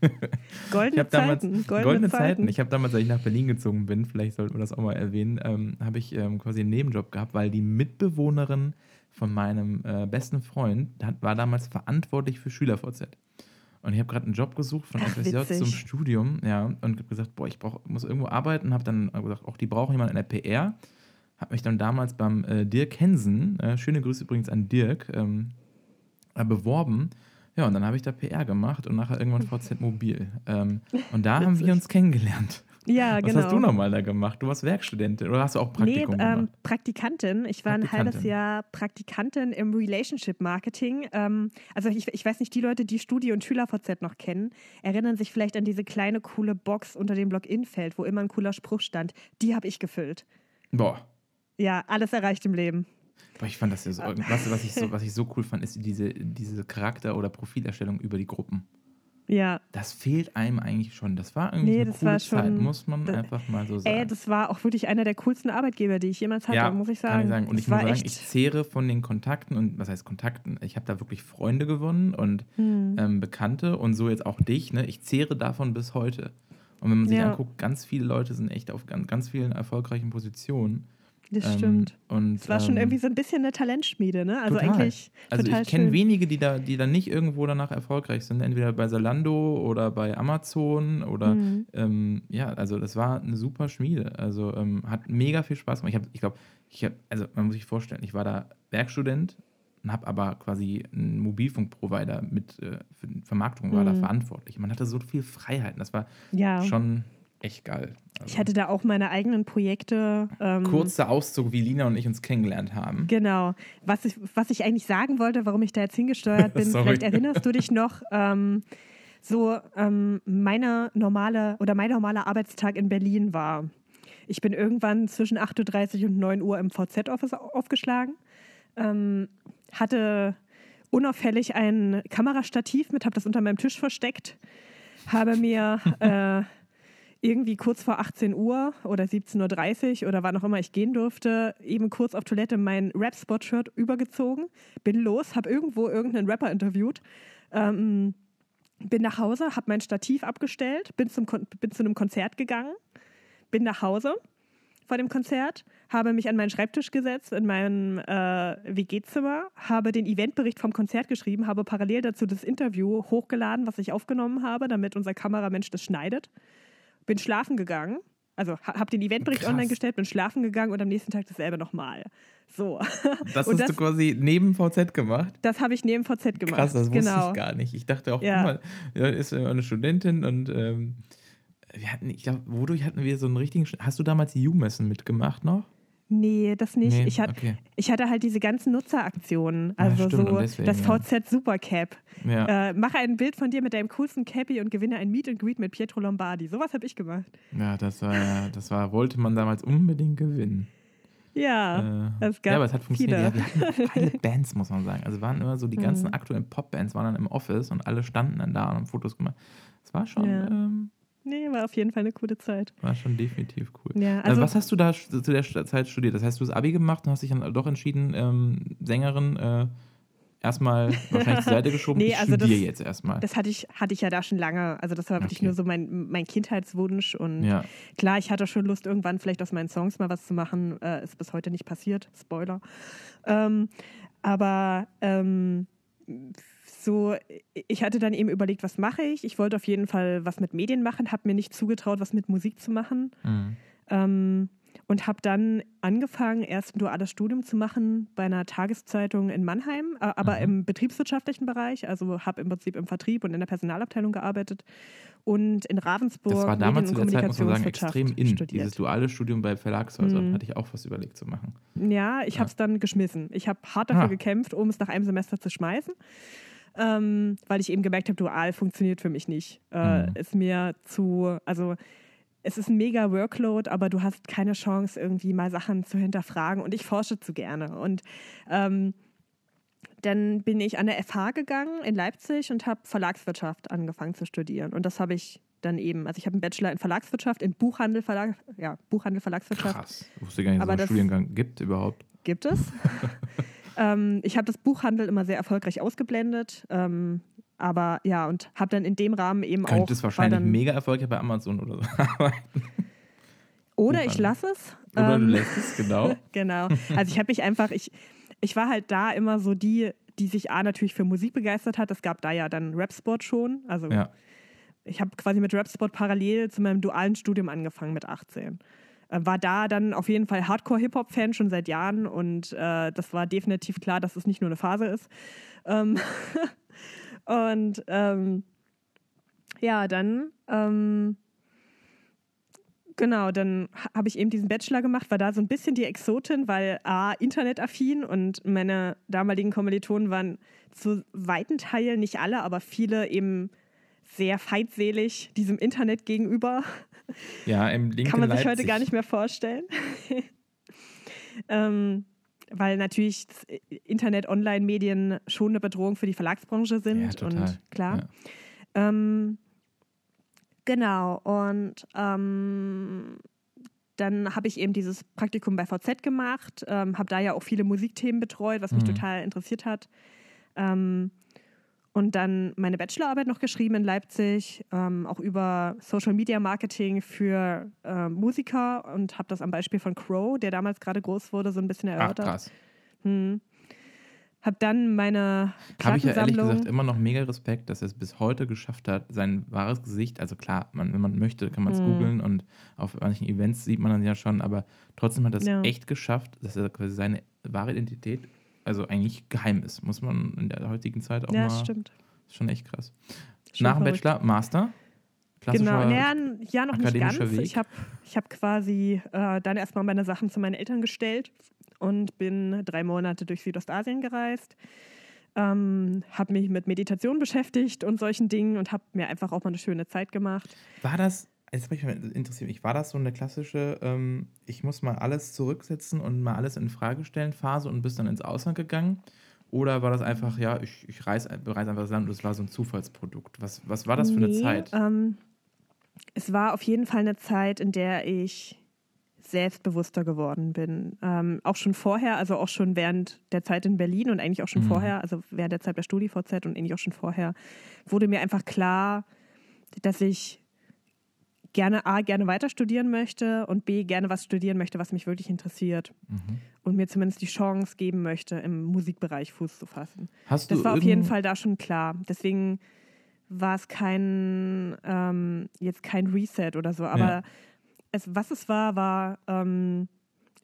[LAUGHS] Goldene habe damals Zeiten. goldene, Zeiten. Ich habe damals, als ich nach Berlin gezogen bin, vielleicht sollten wir das auch mal erwähnen, ähm, habe ich ähm, quasi einen Nebenjob gehabt, weil die Mitbewohnerin von meinem äh, besten Freund hat, war damals verantwortlich für SchülerVZ. Und ich habe gerade einen Job gesucht von FSJ zum Studium, ja, und habe gesagt, boah, ich brauch, muss irgendwo arbeiten, habe dann gesagt, auch die brauchen jemanden in der PR. Habe mich dann damals beim äh, Dirk Hensen, äh, schöne Grüße übrigens an Dirk, ähm, äh, beworben. Ja, und dann habe ich da PR gemacht und nachher irgendwann VZ [LAUGHS] Mobil. Ähm, und da haben wir uns kennengelernt. Ja, Was genau. hast du nochmal da gemacht? Du warst Werkstudentin oder hast du auch Nee, Praktikum ähm, gemacht? Praktikantin. Ich war ein halbes Praktikantin. Jahr Praktikantin im Relationship Marketing. Ähm, also ich, ich weiß nicht, die Leute, die Studi- und SchülerVZ noch kennen, erinnern sich vielleicht an diese kleine coole Box unter dem Login-Feld, wo immer ein cooler Spruch stand. Die habe ich gefüllt. Boah. Ja, alles erreicht im Leben. Boah, ich fand das ja so. Ah. Was, was, ich so, was ich so cool fand, ist diese, diese Charakter- oder Profilerstellung über die Gruppen. Ja, Das fehlt einem eigentlich schon. Das war irgendwie Nee, eine das coole war Zeit, schon- muss man da- einfach mal so sagen. ey, das war auch wirklich einer der coolsten Arbeitgeber, die ich jemals hatte, ja, muss ich sagen. Kann ich sagen. Und Das ich muss sagen, ich zehre von den Kontakten und was heißt Kontakten? Ich habe da wirklich Freunde gewonnen und Hm. ähm, Bekannte und so jetzt auch dich. Ne? Ich zehre davon bis heute. Und wenn man sich Ja. anguckt, ganz viele Leute sind echt auf ganz, ganz vielen erfolgreichen Positionen. Das Ähm, stimmt. Und, Es war schon ähm, irgendwie so ein bisschen eine Talentschmiede, ne? Also total. eigentlich Also ich kenne wenige, die da, die da nicht irgendwo danach erfolgreich sind, entweder bei Salando oder bei Amazon oder Mhm. ähm, ja, also das war eine super Schmiede. Also ähm, hat mega viel Spaß gemacht. Ich, hab- ich glaube, ich habe, also man muss sich vorstellen, ich war da Werkstudent und habe aber quasi einen Mobilfunkprovider mit äh, für die Vermarktung war da Mhm. verantwortlich. Man hatte so viel Freiheiten. Das war Ja. schon echt geil. Also, Ich hatte da auch meine eigenen Projekte. Ähm, kurzer Auszug, wie Lina und ich uns kennengelernt haben. Genau. Was ich, was ich eigentlich sagen wollte, warum ich da jetzt hingesteuert [LAUGHS] bin, vielleicht erinnerst du dich noch, ähm, so ähm, meine normale oder mein normaler Arbeitstag in Berlin war. Ich bin irgendwann zwischen 8.30 Uhr und 9 Uhr im VZ-Office aufgeschlagen, ähm, hatte unauffällig ein Kamerastativ mit, habe das unter meinem Tisch versteckt, habe mir [LAUGHS] äh, irgendwie kurz vor 18 Uhr oder 17.30 Uhr oder wann auch immer ich gehen durfte, eben kurz auf Toilette mein Rap-Spot-Shirt übergezogen, bin los, habe irgendwo irgendeinen Rapper interviewt, ähm, bin nach Hause, habe mein Stativ abgestellt, bin, zum Kon bin zu einem Konzert gegangen, bin nach Hause vor dem Konzert, habe mich an meinen Schreibtisch gesetzt in meinem äh, WG-Zimmer, habe den Eventbericht vom Konzert geschrieben, habe parallel dazu das Interview hochgeladen, was ich aufgenommen habe, damit unser Kameramensch das schneidet. Bin schlafen gegangen, also ha- habe den Eventbericht Krass. online gestellt, bin schlafen gegangen und am nächsten Tag dasselbe nochmal. So, [LAUGHS] Das hast das- du quasi neben VZ gemacht. das habe ich neben VZ gemacht. Krass, das wusste genau. ich gar nicht. Ich dachte auch, Ja. guck mal, ja, ist eine Studentin und ähm, wir hatten, ich glaube, wodurch hatten wir so einen richtigen. Hast du damals die Jumessen mitgemacht noch? Nee, das nicht. Nee, ich, hat, okay. ich hatte halt diese ganzen Nutzeraktionen. Also stimmt, und so deswegen, das ja. VZ Supercap. Ja, Äh, mache ein Bild von dir mit deinem coolsten Cappy und gewinne ein Meet and Greet mit Pietro Lombardi. Sowas habe ich gemacht. ja, das war ja, das war, wollte man damals unbedingt gewinnen. Ja, Äh, es gab ja, aber es hat funktioniert. viele. Ja, viele Bands, muss man sagen. Also waren immer so die ganzen Mhm. aktuellen Popbands waren dann im Office und alle standen dann da und haben Fotos gemacht. Es war schon, Ja. ähm, nee, war auf jeden Fall eine coole Zeit. war schon definitiv cool. Ja, Also, also was hast du da zu der Zeit studiert? Das heißt, du hast Abi gemacht und hast dich dann doch entschieden, ähm, Sängerin äh, erstmal wahrscheinlich zur Seite [LAUGHS] geschoben. Nee, ich also das- studiere jetzt erstmal. das hatte ich, hatte ich ja da schon lange. Also das war wirklich Okay. nur so mein, mein Kindheitswunsch. Und Ja, klar, ich hatte schon Lust, irgendwann vielleicht aus meinen Songs mal was zu machen. Äh, ist bis heute nicht passiert. Spoiler. Ähm, aber ähm, so, ich hatte dann eben überlegt, was mache ich? Ich wollte auf jeden Fall was mit Medien machen, habe mir nicht zugetraut, was mit Musik zu machen. mhm. Ähm, und habe dann angefangen, erst ein duales Studium zu machen bei einer Tageszeitung in Mannheim, aber mhm. im betriebswirtschaftlichen Bereich. Also habe im Prinzip im Vertrieb und in der Personalabteilung gearbeitet und in Ravensburg. Das war damals zu der Zeit, muss man sagen, extrem in. Studiert. Dieses duale Studium bei Verlagshäusern mhm. hatte ich auch was überlegt zu machen. Ja, ich ja. habe es dann geschmissen. Ich habe hart dafür ah. gekämpft, um es nach einem Semester zu schmeißen. Ähm, weil ich eben gemerkt habe, dual funktioniert für mich nicht. Äh, mhm. Ist mir zu, also es ist ein mega Workload, aber du hast keine Chance, irgendwie mal Sachen zu hinterfragen. Und ich forsche zu gerne. Und ähm, dann bin ich an der FH gegangen in Leipzig und habe Verlagswirtschaft angefangen zu studieren. Und das habe ich dann eben, also ich habe einen Bachelor in Verlagswirtschaft, in Buchhandel, Verlag, ja, Buchhandel, Verlagswirtschaft. Krass, ich wusste gar nicht, dass es einen Studiengang gibt überhaupt. Gibt es. [LAUGHS] ähm, ich habe das Buchhandel immer sehr erfolgreich ausgeblendet. Ähm, aber ja, und habe dann in dem Rahmen eben Könntest auch. Könntest wahrscheinlich mega erfolgreich bei Amazon oder so [LAUGHS] arbeiten. Oder ich lasse es. Oder ähm, du lässt es, genau. [LAUGHS] genau. Also ich habe mich einfach, ich, ich war halt da immer so die, die sich A natürlich für Musik begeistert hat. Es gab da ja dann Rapsport schon. Also ja. ich habe quasi mit Rapsport parallel zu meinem dualen Studium angefangen mit 18 äh, war da dann auf jeden Fall Hardcore-Hip-Hop-Fan schon seit Jahren und äh, das war definitiv klar, dass es nicht nur eine Phase ist. Ähm [LAUGHS] Und ähm, ja, dann, ähm, genau, dann habe ich eben diesen Bachelor gemacht, war da so ein bisschen die Exotin, weil A, internetaffin und meine damaligen Kommilitonen waren zu weiten Teilen, nicht alle, aber viele eben sehr feindselig diesem Internet gegenüber. Ja, im LinkedIn Kann man sich Leipzig. heute gar nicht mehr vorstellen. [LAUGHS] ähm, weil natürlich Internet, Online-Medien schon eine Bedrohung für die Verlagsbranche sind. Ja, und klar. Ja. Ähm, genau. Und ähm, dann habe ich eben dieses Praktikum bei VZ gemacht, ähm, habe da ja auch viele Musikthemen betreut, was mich mhm. total interessiert hat. Ähm, und dann meine Bachelorarbeit noch geschrieben in Leipzig, ähm, auch über Social Media Marketing für äh, Musiker und habe das am Beispiel von Crow, der damals gerade groß wurde, so ein bisschen erörtert. Ach, krass. Hm. Hab dann meine Habe ich ja ehrlich gesagt immer noch mega Respekt, dass er es bis heute geschafft hat, sein wahres Gesicht, also klar, man, wenn man möchte, kann man es hm. googeln und auf manchen Events sieht man dann ja schon, aber trotzdem hat er es ja. echt geschafft, dass er quasi seine wahre Identität also eigentlich geheim ist, muss man in der heutigen Zeit auch ja, mal. Ja, stimmt. Ist schon echt krass. Schon Nach dem Bachelor, Master? Genau, naja, ja, noch nicht ganz. Weg. Ich habe ich hab quasi äh, dann erstmal meine Sachen zu meinen Eltern gestellt und bin drei Monate durch Südostasien gereist. Ähm, habe mich mit Meditation beschäftigt und solchen Dingen und habe mir einfach auch mal eine schöne Zeit gemacht. War das, jetzt mich interessiert mich, war das so eine klassische, ähm, ich muss mal alles zurücksetzen und mal alles in Frage stellen Phase und bist dann ins Ausland gegangen? Oder war das einfach, ja, ich, ich reise, reise einfach das Land und es war so ein Zufallsprodukt? Was, was war das für eine Zeit? Ähm, es war auf jeden Fall eine Zeit, in der ich selbstbewusster geworden bin. Ähm, auch schon vorher, also auch schon während der Zeit in Berlin und eigentlich auch schon mhm. vorher, also während der Zeit bei StudiVZ und eigentlich auch schon vorher, wurde mir einfach klar, dass ich gerne A, gerne weiter studieren möchte und B, gerne was studieren möchte, was mich wirklich interessiert. Mhm. Und mir zumindest die Chance geben möchte, im Musikbereich Fuß zu fassen. Hast das war auf jeden Fall da schon klar. Deswegen war es kein, ähm, jetzt kein Reset oder so. Aber ja. es, was es war, war, ähm,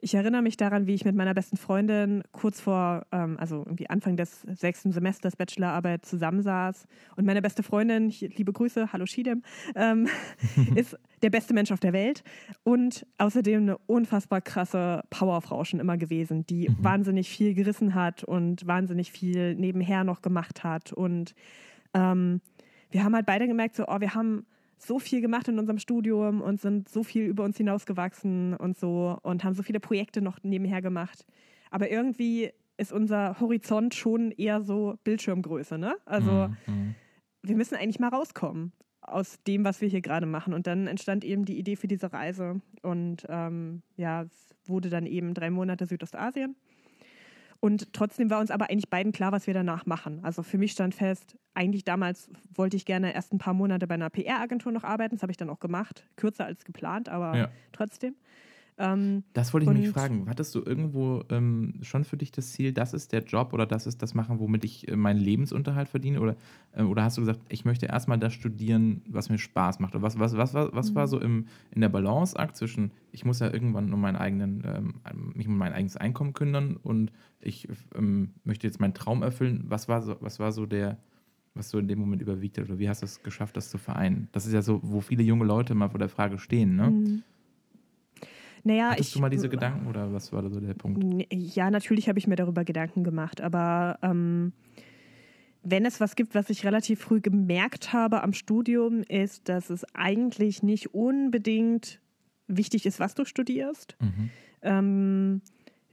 ich erinnere mich daran, wie ich mit meiner besten Freundin kurz vor, ähm, also irgendwie Anfang des sechsten Semesters Bachelorarbeit zusammensaß. Und meine beste Freundin, liebe Grüße, hallo Shidem, ähm, [LAUGHS] ist der beste Mensch auf der Welt und außerdem eine unfassbar krasse Powerfrau schon immer gewesen, die mhm. wahnsinnig viel gerissen hat und wahnsinnig viel nebenher noch gemacht hat. Und ähm, wir haben halt beide gemerkt, so, oh, wir haben so viel gemacht in unserem Studium und sind so viel über uns hinausgewachsen und so und haben so viele Projekte noch nebenher gemacht. Aber irgendwie ist unser Horizont schon eher so Bildschirmgröße, ne? Also mhm. wir müssen eigentlich mal rauskommen aus dem, was wir hier gerade machen. Und dann entstand eben die Idee für diese Reise. Und ähm, ja, es wurde dann eben drei Monate Südostasien. Und trotzdem war uns aber eigentlich beiden klar, was wir danach machen. Also für mich stand fest, eigentlich damals wollte ich gerne erst ein paar Monate bei einer PR-Agentur noch arbeiten. Das habe ich dann auch gemacht. Kürzer als geplant, aber ja. trotzdem. Ähm, Das wollte ich mich fragen. Hattest du irgendwo ähm, schon für dich das Ziel, das ist der Job oder das ist das Machen, womit ich äh, meinen Lebensunterhalt verdiene? Oder, äh, oder hast du gesagt, ich möchte erstmal das studieren, was mir Spaß macht? Oder was, was, was, was, was war Mhm. so im, in der Balanceakt zwischen, ich muss ja irgendwann um meinen eigenen, ähm, mich um mein eigenes Einkommen kümmern und ich ähm, möchte jetzt meinen Traum erfüllen. Was war so, was war so der, was so in dem Moment überwiegt hat? Oder wie hast du es geschafft, das zu vereinen? Das ist ja so, wo viele junge Leute mal vor der Frage stehen, ne? Mhm. Naja, Hattest ich, du mal diese Gedanken oder was war da so der Punkt? Ja, natürlich habe ich mir darüber Gedanken gemacht, aber ähm, wenn es was gibt, was ich relativ früh gemerkt habe am Studium, ist, dass es eigentlich nicht unbedingt wichtig ist, was du studierst, Mhm. ähm,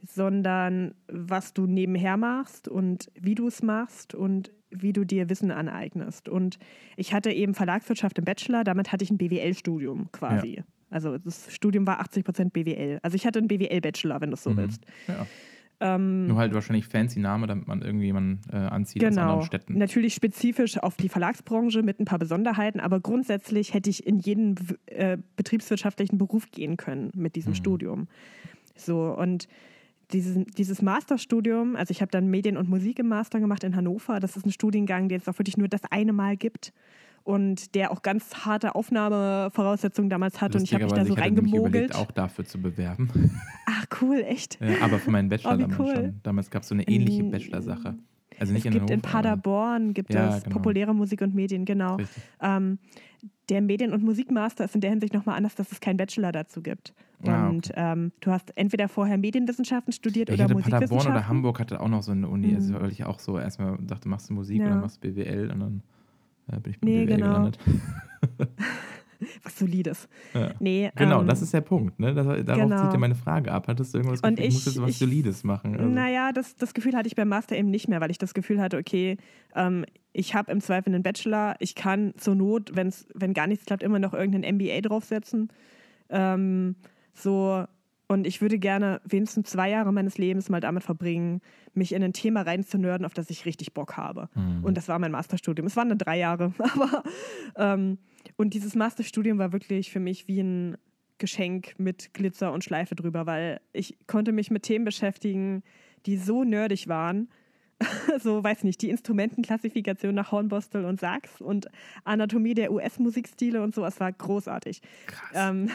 sondern was du nebenher machst und wie du es machst und wie du dir Wissen aneignest. Und ich hatte eben Verlagswirtschaft im Bachelor, damit hatte ich ein BWL-Studium quasi. Also das Studium war 80 Prozent BWL. Also ich hatte einen BWL-Bachelor, wenn du es so Mhm. willst. Ja. Ähm, Nur halt wahrscheinlich fancy Name, damit man irgendjemanden äh, anzieht aus genau. anderen Städten. Natürlich spezifisch auf die Verlagsbranche mit ein paar Besonderheiten, aber grundsätzlich hätte ich in jeden äh, betriebswirtschaftlichen Beruf gehen können mit diesem Mhm. Studium. So und dieses, dieses Masterstudium, also ich habe dann Medien und Musik im Master gemacht in Hannover. Das ist ein Studiengang, den es auch wirklich nur das eine Mal gibt und der auch ganz harte Aufnahmevoraussetzungen damals hatte und ich habe mich da so reingemogelt. überlegt, auch dafür zu bewerben. [LAUGHS] Ach cool, echt? Ja, aber für meinen Bachelor Oh, damals cool. schon. Damals gab es so eine ähnliche Mm, Bachelor-Sache. Also Es nicht in gibt in Hannover, Paderborn gibt Ja, es genau. populäre Musik und Medien, genau. Ähm, der Medien- und Musikmaster ist in der Hinsicht nochmal anders, dass es keinen Bachelor dazu gibt. Ah, Und ähm, du hast entweder vorher Medienwissenschaften studiert Ja, ich oder hatte Musikwissenschaften. Paderborn oder Hamburg hatte auch noch so eine Uni, also Mhm. weil ich auch so erstmal dachte, machst du Musik Ja. oder machst du BWL und dann äh, bin ich bei Nee, BWL genau. gelandet. [LAUGHS] Was Solides. Ja. Nee, Genau, ähm, das ist der Punkt. Ne? Das, darauf genau. zieht ja meine Frage ab. Hattest du irgendwas Gefühl, ich, muss ich- jetzt was ich- Solides machen? Also, Naja, das, das Gefühl hatte ich beim Master eben nicht mehr, weil ich das Gefühl hatte, okay, ähm, ich habe im Zweifel einen Bachelor, ich kann zur Not, wenn's, wenn gar nichts klappt, immer noch irgendeinen MBA draufsetzen. Ähm, so, und ich würde gerne wenigstens zwei Jahre meines Lebens mal damit verbringen, mich in ein Thema reinzunörden, auf das ich richtig Bock habe. Mhm. Und das war mein Masterstudium. Es waren dann drei Jahre, [LAUGHS] aber ähm, und dieses Masterstudium war wirklich für mich wie ein Geschenk mit Glitzer und Schleife drüber, weil ich konnte mich mit Themen beschäftigen, die so nerdig waren. [LAUGHS] so, weiß nicht, die Instrumentenklassifikation nach Hornbostel und Sax und Anatomie der US-Musikstile und so, es war großartig. Krass. Ähm,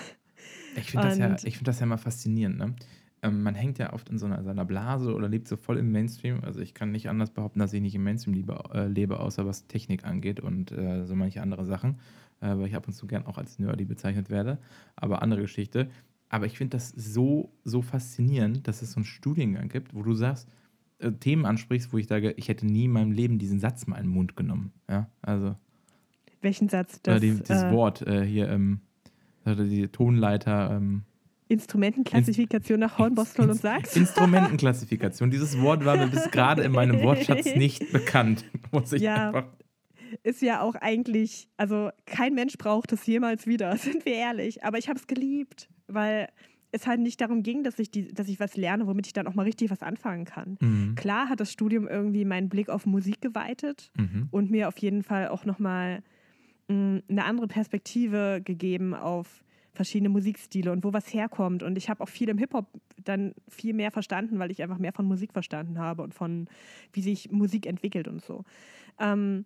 Ich finde das, ja, ich find das ja immer faszinierend. Ne? Ähm, man hängt ja oft in so einer, seiner Blase oder lebt so voll im Mainstream. Also ich kann nicht anders behaupten, dass ich nicht im Mainstream liebe, äh, lebe, außer was Technik angeht und äh, so manche andere Sachen, äh, weil ich ab und zu gern auch als Nerdy bezeichnet werde. Aber andere Geschichte. Aber ich finde das so, so faszinierend, dass es so einen Studiengang gibt, wo du sagst, äh, Themen ansprichst, wo ich sage, ich hätte nie in meinem Leben diesen Satz mal in den Mund genommen. Ja, also welchen Satz? Das, die, dieses äh, Wort äh, hier, ähm, also die Tonleiter, ähm, Instrumentenklassifikation nach Hornbostel und Sax? Instrumentenklassifikation. Dieses Wort war mir bis gerade in meinem [LAUGHS] Wortschatz nicht bekannt. Muss ich Ja. einfach. ist ja auch eigentlich, also kein Mensch braucht es jemals wieder, [LAUGHS] sind wir ehrlich. Aber ich habe es geliebt, weil es halt nicht darum ging, dass ich, die, dass ich was lerne, womit ich dann auch mal richtig was anfangen kann. Mhm. Klar hat das Studium irgendwie meinen Blick auf Musik geweitet Mhm. und mir auf jeden Fall auch nochmal eine andere Perspektive gegeben auf verschiedene Musikstile und wo was herkommt. Und ich habe auch viel im Hip-Hop dann viel mehr verstanden, weil ich einfach mehr von Musik verstanden habe und von, wie sich Musik entwickelt und so. Ähm,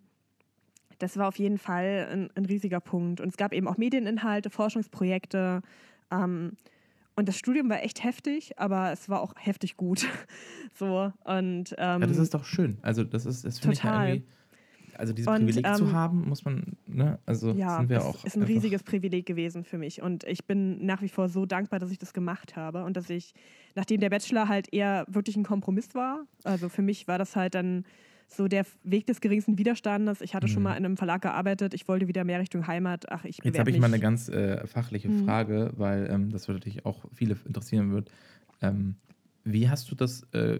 das war auf jeden Fall ein, ein riesiger Punkt. Und es gab eben auch Medieninhalte, Forschungsprojekte. Ähm, und das Studium war echt heftig, aber es war auch heftig gut. [LAUGHS] so und ähm, Ja, das ist doch schön. Also, das ist, das finde ich ja Total. irgendwie. Also, dieses Und, Privileg zu ähm, haben, muss man, ne? Also, ja, sind wir es auch. ist ein riesiges Privileg gewesen für mich. Und ich bin nach wie vor so dankbar, dass ich das gemacht habe und dass ich, nachdem der Bachelor halt eher wirklich ein Kompromiss war, also für mich war das halt dann so der Weg des geringsten Widerstandes. Ich hatte schon Mhm. mal in einem Verlag gearbeitet, ich wollte wieder mehr Richtung Heimat. Ach, ich Jetzt habe ich mal eine ganz äh, fachliche Mhm. Frage, weil ähm, das wird natürlich auch viele interessieren wird. Ähm, wie hast du das äh,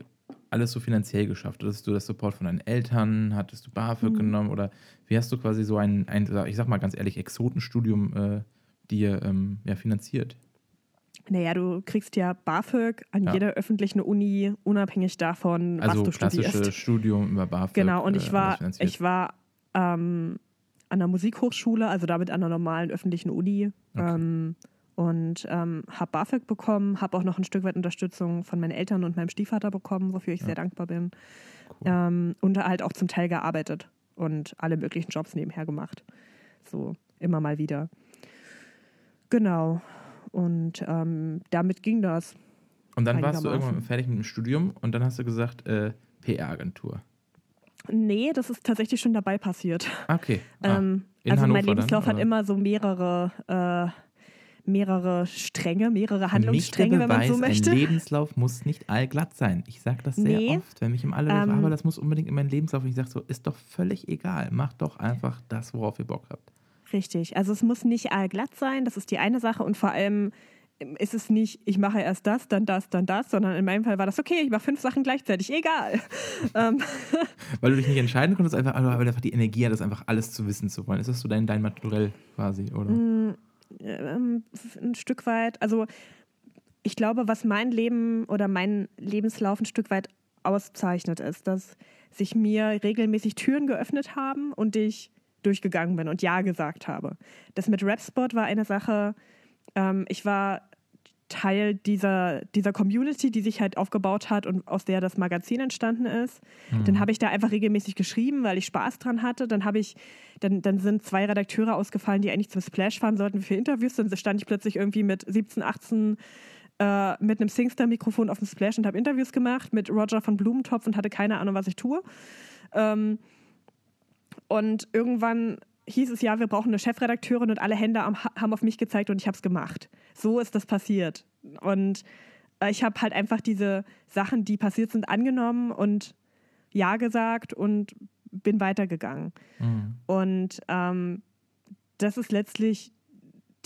alles so finanziell geschafft? Hattest du das Support von deinen Eltern? Hattest du BAföG Mhm. genommen? Oder wie hast du quasi so ein, ein ich sag mal ganz ehrlich, Exotenstudium äh, dir ähm, ja, finanziert? Naja, du kriegst ja BAföG an Ja. jeder öffentlichen Uni, unabhängig davon, Also was du klassisches studierst. Studium über BAföG. Genau, und äh, ich alles war, ich war ähm, an der Musikhochschule, also damit an einer normalen öffentlichen Uni. Okay. Ähm, und ähm, habe BAföG bekommen, habe auch noch ein Stück weit Unterstützung von meinen Eltern und meinem Stiefvater bekommen, wofür ich ja. sehr dankbar bin. Cool. Ähm, und halt auch zum Teil gearbeitet und alle möglichen Jobs nebenher gemacht. So immer mal wieder. Genau. Und ähm, damit ging das. Und dann warst du irgendwann fertig mit dem Studium und dann hast du gesagt, äh, PR-Agentur. Nee, das ist tatsächlich schon dabei passiert. Okay. Ah, ähm, also Hannover mein Lebenslauf dann, hat immer so mehrere, äh, mehrere Stränge, mehrere Handlungsstränge, wenn man so möchte. Ein Lebenslauf muss nicht allglatt sein. Ich sage das sehr nee, oft, wenn mich im alle ähm, aber das muss unbedingt in meinen Lebenslauf. Und ich sage so, ist doch völlig egal. Macht doch einfach das, worauf ihr Bock habt. Richtig. Also es muss nicht allglatt sein, das ist die eine Sache. Und vor allem ist es nicht, ich mache erst das, dann das, dann das, sondern in meinem Fall war das okay, ich mache fünf Sachen gleichzeitig, egal. [LAUGHS] Ähm. [LAUGHS] Weil du dich nicht entscheiden konntest, einfach, einfach die Energie hat, das einfach alles zu wissen zu wollen. Ist das so dein, dein Naturell quasi, oder? Ähm, ein Stück weit. Also ich glaube, was mein Leben oder mein Lebenslauf ein Stück weit auszeichnet, ist, dass sich mir regelmäßig Türen geöffnet haben und ich durchgegangen bin und Ja gesagt habe. Das mit Rapsport war eine Sache, ähm, ich war Teil dieser, dieser Community, die sich halt aufgebaut hat und aus der das Magazin entstanden ist. Mhm. Dann habe ich da einfach regelmäßig geschrieben, weil ich Spaß dran hatte. Dann habe ich, dann, dann sind zwei Redakteure ausgefallen, die eigentlich zum Splash fahren sollten für Interviews. Dann stand ich plötzlich irgendwie mit 17, 18 äh, mit einem Singstar-Mikrofon auf dem Splash und habe Interviews gemacht mit Roger von Blumentopf und hatte keine Ahnung, was ich tue. Ähm, und irgendwann hieß es ja, wir brauchen eine Chefredakteurin und alle Hände haben auf mich gezeigt und ich habe es gemacht. So ist das passiert. Und äh, ich habe halt einfach diese Sachen, die passiert sind, angenommen und Ja gesagt und bin weitergegangen. Mhm. Und ähm, das ist letztlich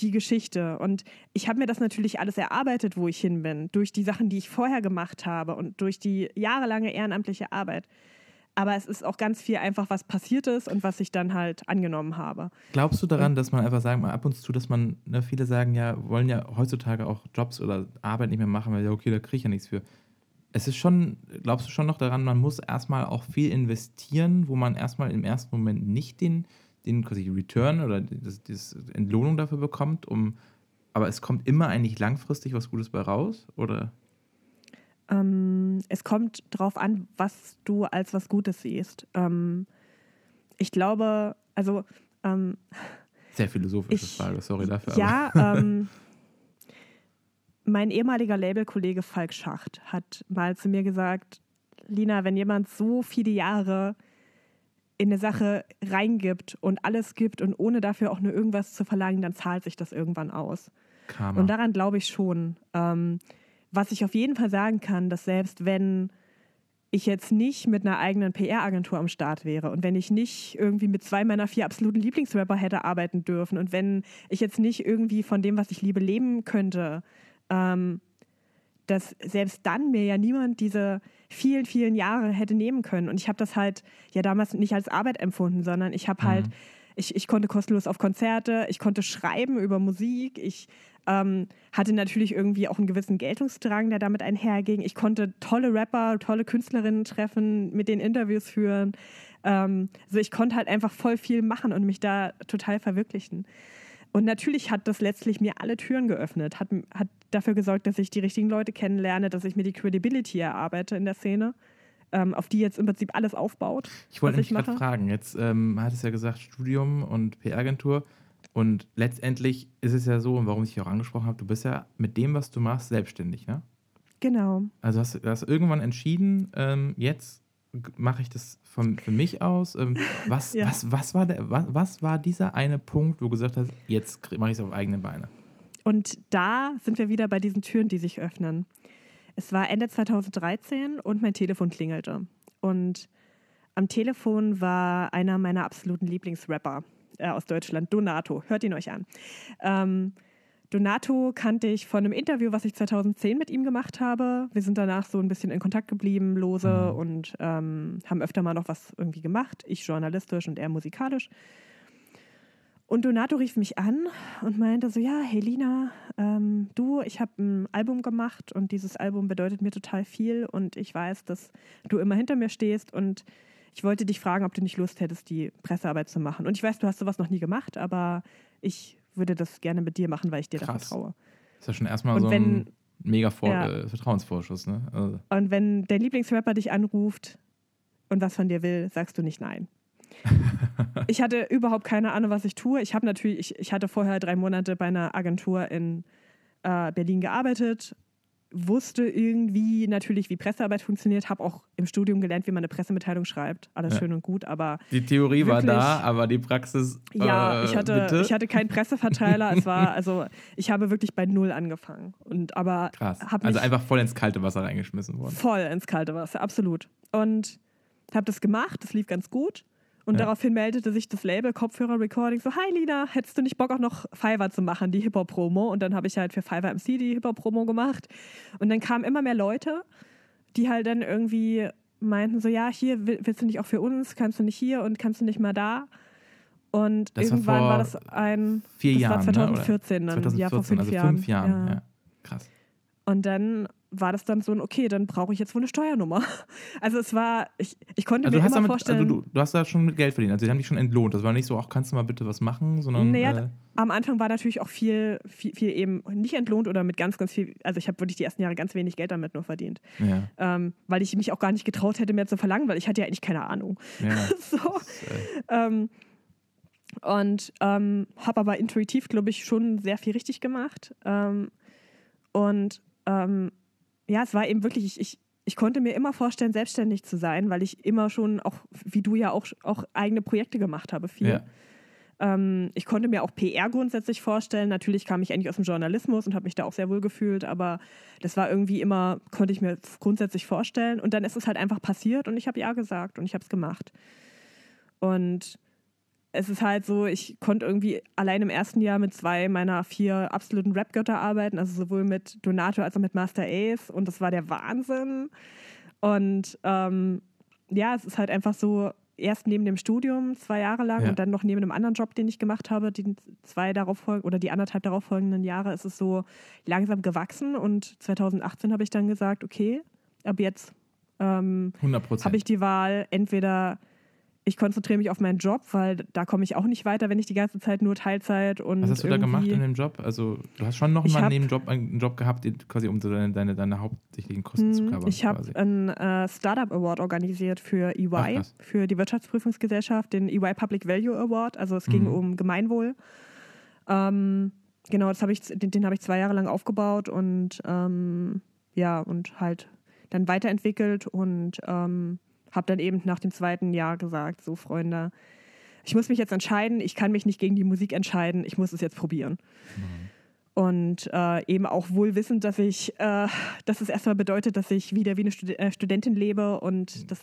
die Geschichte. Und ich habe mir das natürlich alles erarbeitet, wo ich hin bin, durch die Sachen, die ich vorher gemacht habe und durch die jahrelange ehrenamtliche Arbeit. Aber es ist auch ganz viel einfach, was passiert ist und was ich dann halt angenommen habe. Glaubst du daran, dass man einfach sagen, mal ab und zu, dass man, ne, viele sagen ja, wollen ja heutzutage auch Jobs oder Arbeit nicht mehr machen, weil ja, okay, da kriege ich ja nichts für. Es ist schon, glaubst du schon noch daran, man muss erstmal auch viel investieren, wo man erstmal im ersten Moment nicht den, den quasi Return oder das, das Entlohnung dafür bekommt, um, aber es kommt immer eigentlich langfristig was Gutes bei raus, oder? Ähm, es kommt darauf an, was du als was Gutes siehst. Ähm, ich glaube, also. Ähm, Sehr philosophische ich, Frage, sorry dafür. Ja, ähm, [LAUGHS] mein ehemaliger Labelkollege Falk Schacht hat mal zu mir gesagt: Lina, wenn jemand so viele Jahre in eine Sache reingibt und alles gibt und ohne dafür auch nur irgendwas zu verlangen, dann zahlt sich das irgendwann aus. Karma. Und daran glaube ich schon. Ähm, was ich auf jeden Fall sagen kann, dass selbst wenn ich jetzt nicht mit einer eigenen PR-Agentur am Start wäre und wenn ich nicht irgendwie mit zwei meiner vier absoluten Lieblingsrapper hätte arbeiten dürfen und wenn ich jetzt nicht irgendwie von dem, was ich liebe, leben könnte, ähm, dass selbst dann mir ja niemand diese vielen, vielen Jahre hätte nehmen können. Und ich habe das halt ja damals nicht als Arbeit empfunden, sondern ich habe halt, mhm. ich, ich konnte kostenlos auf Konzerte, ich konnte schreiben über Musik, ich ähm, hatte natürlich irgendwie auch einen gewissen Geltungsdrang, der damit einherging. Ich konnte tolle Rapper, tolle Künstlerinnen treffen, mit denen Interviews führen. Ähm, also ich konnte halt einfach voll viel machen und mich da total verwirklichen. Und natürlich hat das letztlich mir alle Türen geöffnet, hat, hat dafür gesorgt, dass ich die richtigen Leute kennenlerne, dass ich mir die Credibility erarbeite in der Szene, ähm, auf die jetzt im Prinzip alles aufbaut. Ich wollte mich gerade fragen, jetzt ähm, hat es ja gesagt, Studium und PR-Agentur. Und letztendlich ist es ja so, und warum ich dich auch angesprochen habe, du bist ja mit dem, was du machst, selbstständig, ne? Genau. Also hast du hast irgendwann entschieden, ähm, jetzt mache ich das von, für mich aus. Ähm, was, [LAUGHS] ja. was, was, war der, was, was war dieser eine Punkt, wo du gesagt hast, jetzt mache ich es auf eigene Beine? Und da sind wir wieder bei diesen Türen, die sich öffnen. Es war Ende 2013 und mein Telefon klingelte. Und am Telefon war einer meiner absoluten Lieblingsrapper äh, aus Deutschland, Donato. Hört ihn euch an. Ähm, Donato kannte ich von einem Interview, was ich 2010 mit ihm gemacht habe. Wir sind danach so ein bisschen in Kontakt geblieben, lose, mhm. und ähm, haben öfter mal noch was irgendwie gemacht. Ich journalistisch und er musikalisch. Und Donato rief mich an und meinte so, ja, Helena, ähm, du, ich habe ein Album gemacht und dieses Album bedeutet mir total viel und ich weiß, dass du immer hinter mir stehst und ich wollte dich fragen, ob du nicht Lust hättest, die Pressearbeit zu machen. Und ich weiß, du hast sowas noch nie gemacht, aber ich würde das gerne mit dir machen, weil ich dir da Krass. vertraue. Ist ja schon erstmal Und so wenn- ein mega Vor Ja. äh, Vertrauensvorschuss, ne? Also, Und wenn dein Lieblingsrapper dich anruft und was von dir will, sagst du nicht nein. [LAUGHS] ich hatte überhaupt keine Ahnung, was ich tue. Ich habe natürlich, ich, ich hatte vorher drei Monate bei einer Agentur in äh, Berlin gearbeitet, wusste irgendwie natürlich, wie Pressearbeit funktioniert, habe auch im Studium gelernt, wie man eine Pressemitteilung schreibt. Alles Ja. schön und gut, aber die Theorie war Wirklich? da, aber die Praxis. ja, äh, ich hatte, bitte? ich hatte keinen Presseverteiler. es war, [LAUGHS] also ich habe wirklich bei null angefangen. Und aber Krass. Also einfach voll ins kalte Wasser reingeschmissen worden. voll ins kalte Wasser, absolut. Und habe das gemacht, das lief ganz gut. Und Ja. daraufhin meldete sich das Label Kopfhörer Recording so, hi Lina, hättest du nicht Bock auch noch Fiverr zu machen, die Hip-Hop-Promo? Und dann habe ich halt für Fiverr MC die Hip-Hop-Promo gemacht. Und dann kamen immer mehr Leute, die halt dann irgendwie meinten so, ja, hier will- willst du nicht auch für uns, kannst du nicht hier und kannst du nicht mal da? Und Das war irgendwann vor war das ein, Vier das Jahren. war 2014 ne? dann, 2014, ja, vor fünf also Jahren. fünf Jahren. Ja. Ja. Krass. Und dann war das dann so ein, okay, dann brauche ich jetzt wohl eine Steuernummer. [LAUGHS] Also es war, ich, ich konnte Also, mir immer damit, vorstellen, also du, du hast da schon mit Geld verdient. Also die haben dich schon entlohnt. Das war nicht so, ach, kannst du mal bitte was machen, sondern. naja, äh, am Anfang war natürlich auch viel, viel, viel eben nicht entlohnt oder mit ganz, ganz viel, also ich habe wirklich die ersten Jahre ganz wenig Geld damit nur verdient, ja, ähm, weil ich mich auch gar nicht getraut hätte, mehr zu verlangen, weil ich hatte ja eigentlich keine Ahnung. ja. [LAUGHS] so. Das, äh, Ähm, und ähm, habe aber intuitiv, glaube ich, schon sehr viel richtig gemacht. Ähm, und ähm, ja, es war eben wirklich, ich, ich, ich konnte mir immer vorstellen, selbstständig zu sein, weil ich immer schon, auch wie du ja auch, auch eigene Projekte gemacht habe, viel. ja. Ähm, ich konnte mir auch PR grundsätzlich vorstellen. Natürlich kam ich eigentlich aus dem Journalismus und habe mich da auch sehr wohl gefühlt, aber das war irgendwie immer, konnte ich mir grundsätzlich vorstellen. Und dann ist es halt einfach passiert und ich habe ja gesagt und ich habe es gemacht. Und es ist halt so, ich konnte irgendwie allein im ersten Jahr mit zwei meiner vier absoluten Rap-Götter arbeiten, also sowohl mit Donato als auch mit Master Ace und das war der Wahnsinn. Und ähm, ja, es ist halt einfach so, erst neben dem Studium zwei Jahre lang Ja. und dann noch neben einem anderen Job, den ich gemacht habe, die zwei darauf folgen oder die anderthalb darauf folgenden Jahre, ist es so langsam gewachsen und 2018 habe ich dann gesagt, okay, ab jetzt ähm, 100 Prozent. habe ich die Wahl, entweder ich konzentriere mich auf meinen Job, weil da komme ich auch nicht weiter, wenn ich die ganze Zeit nur Teilzeit und Was hast du da gemacht in dem Job? Also, du hast schon noch Ich mal hab- einen Nebenjob, einen Job gehabt, quasi um deine, deine, deine hauptsächlichen Kosten zu Hm, covern. Ich habe einen äh, Startup Award organisiert für EY, Ach, für die Wirtschaftsprüfungsgesellschaft, den EY Public Value Award. Also es ging Mhm. um Gemeinwohl. Ähm, genau, das habe ich, den, den habe ich zwei Jahre lang aufgebaut und ähm, ja, und halt dann weiterentwickelt und ähm, habe dann eben nach dem zweiten Jahr gesagt, so Freunde, ich muss mich jetzt entscheiden, ich kann mich nicht gegen die Musik entscheiden, ich muss es jetzt probieren. Und äh, eben auch wohl wissend, dass ich, äh, dass es erstmal bedeutet, dass ich wieder wie eine Stud äh, Studentin lebe und das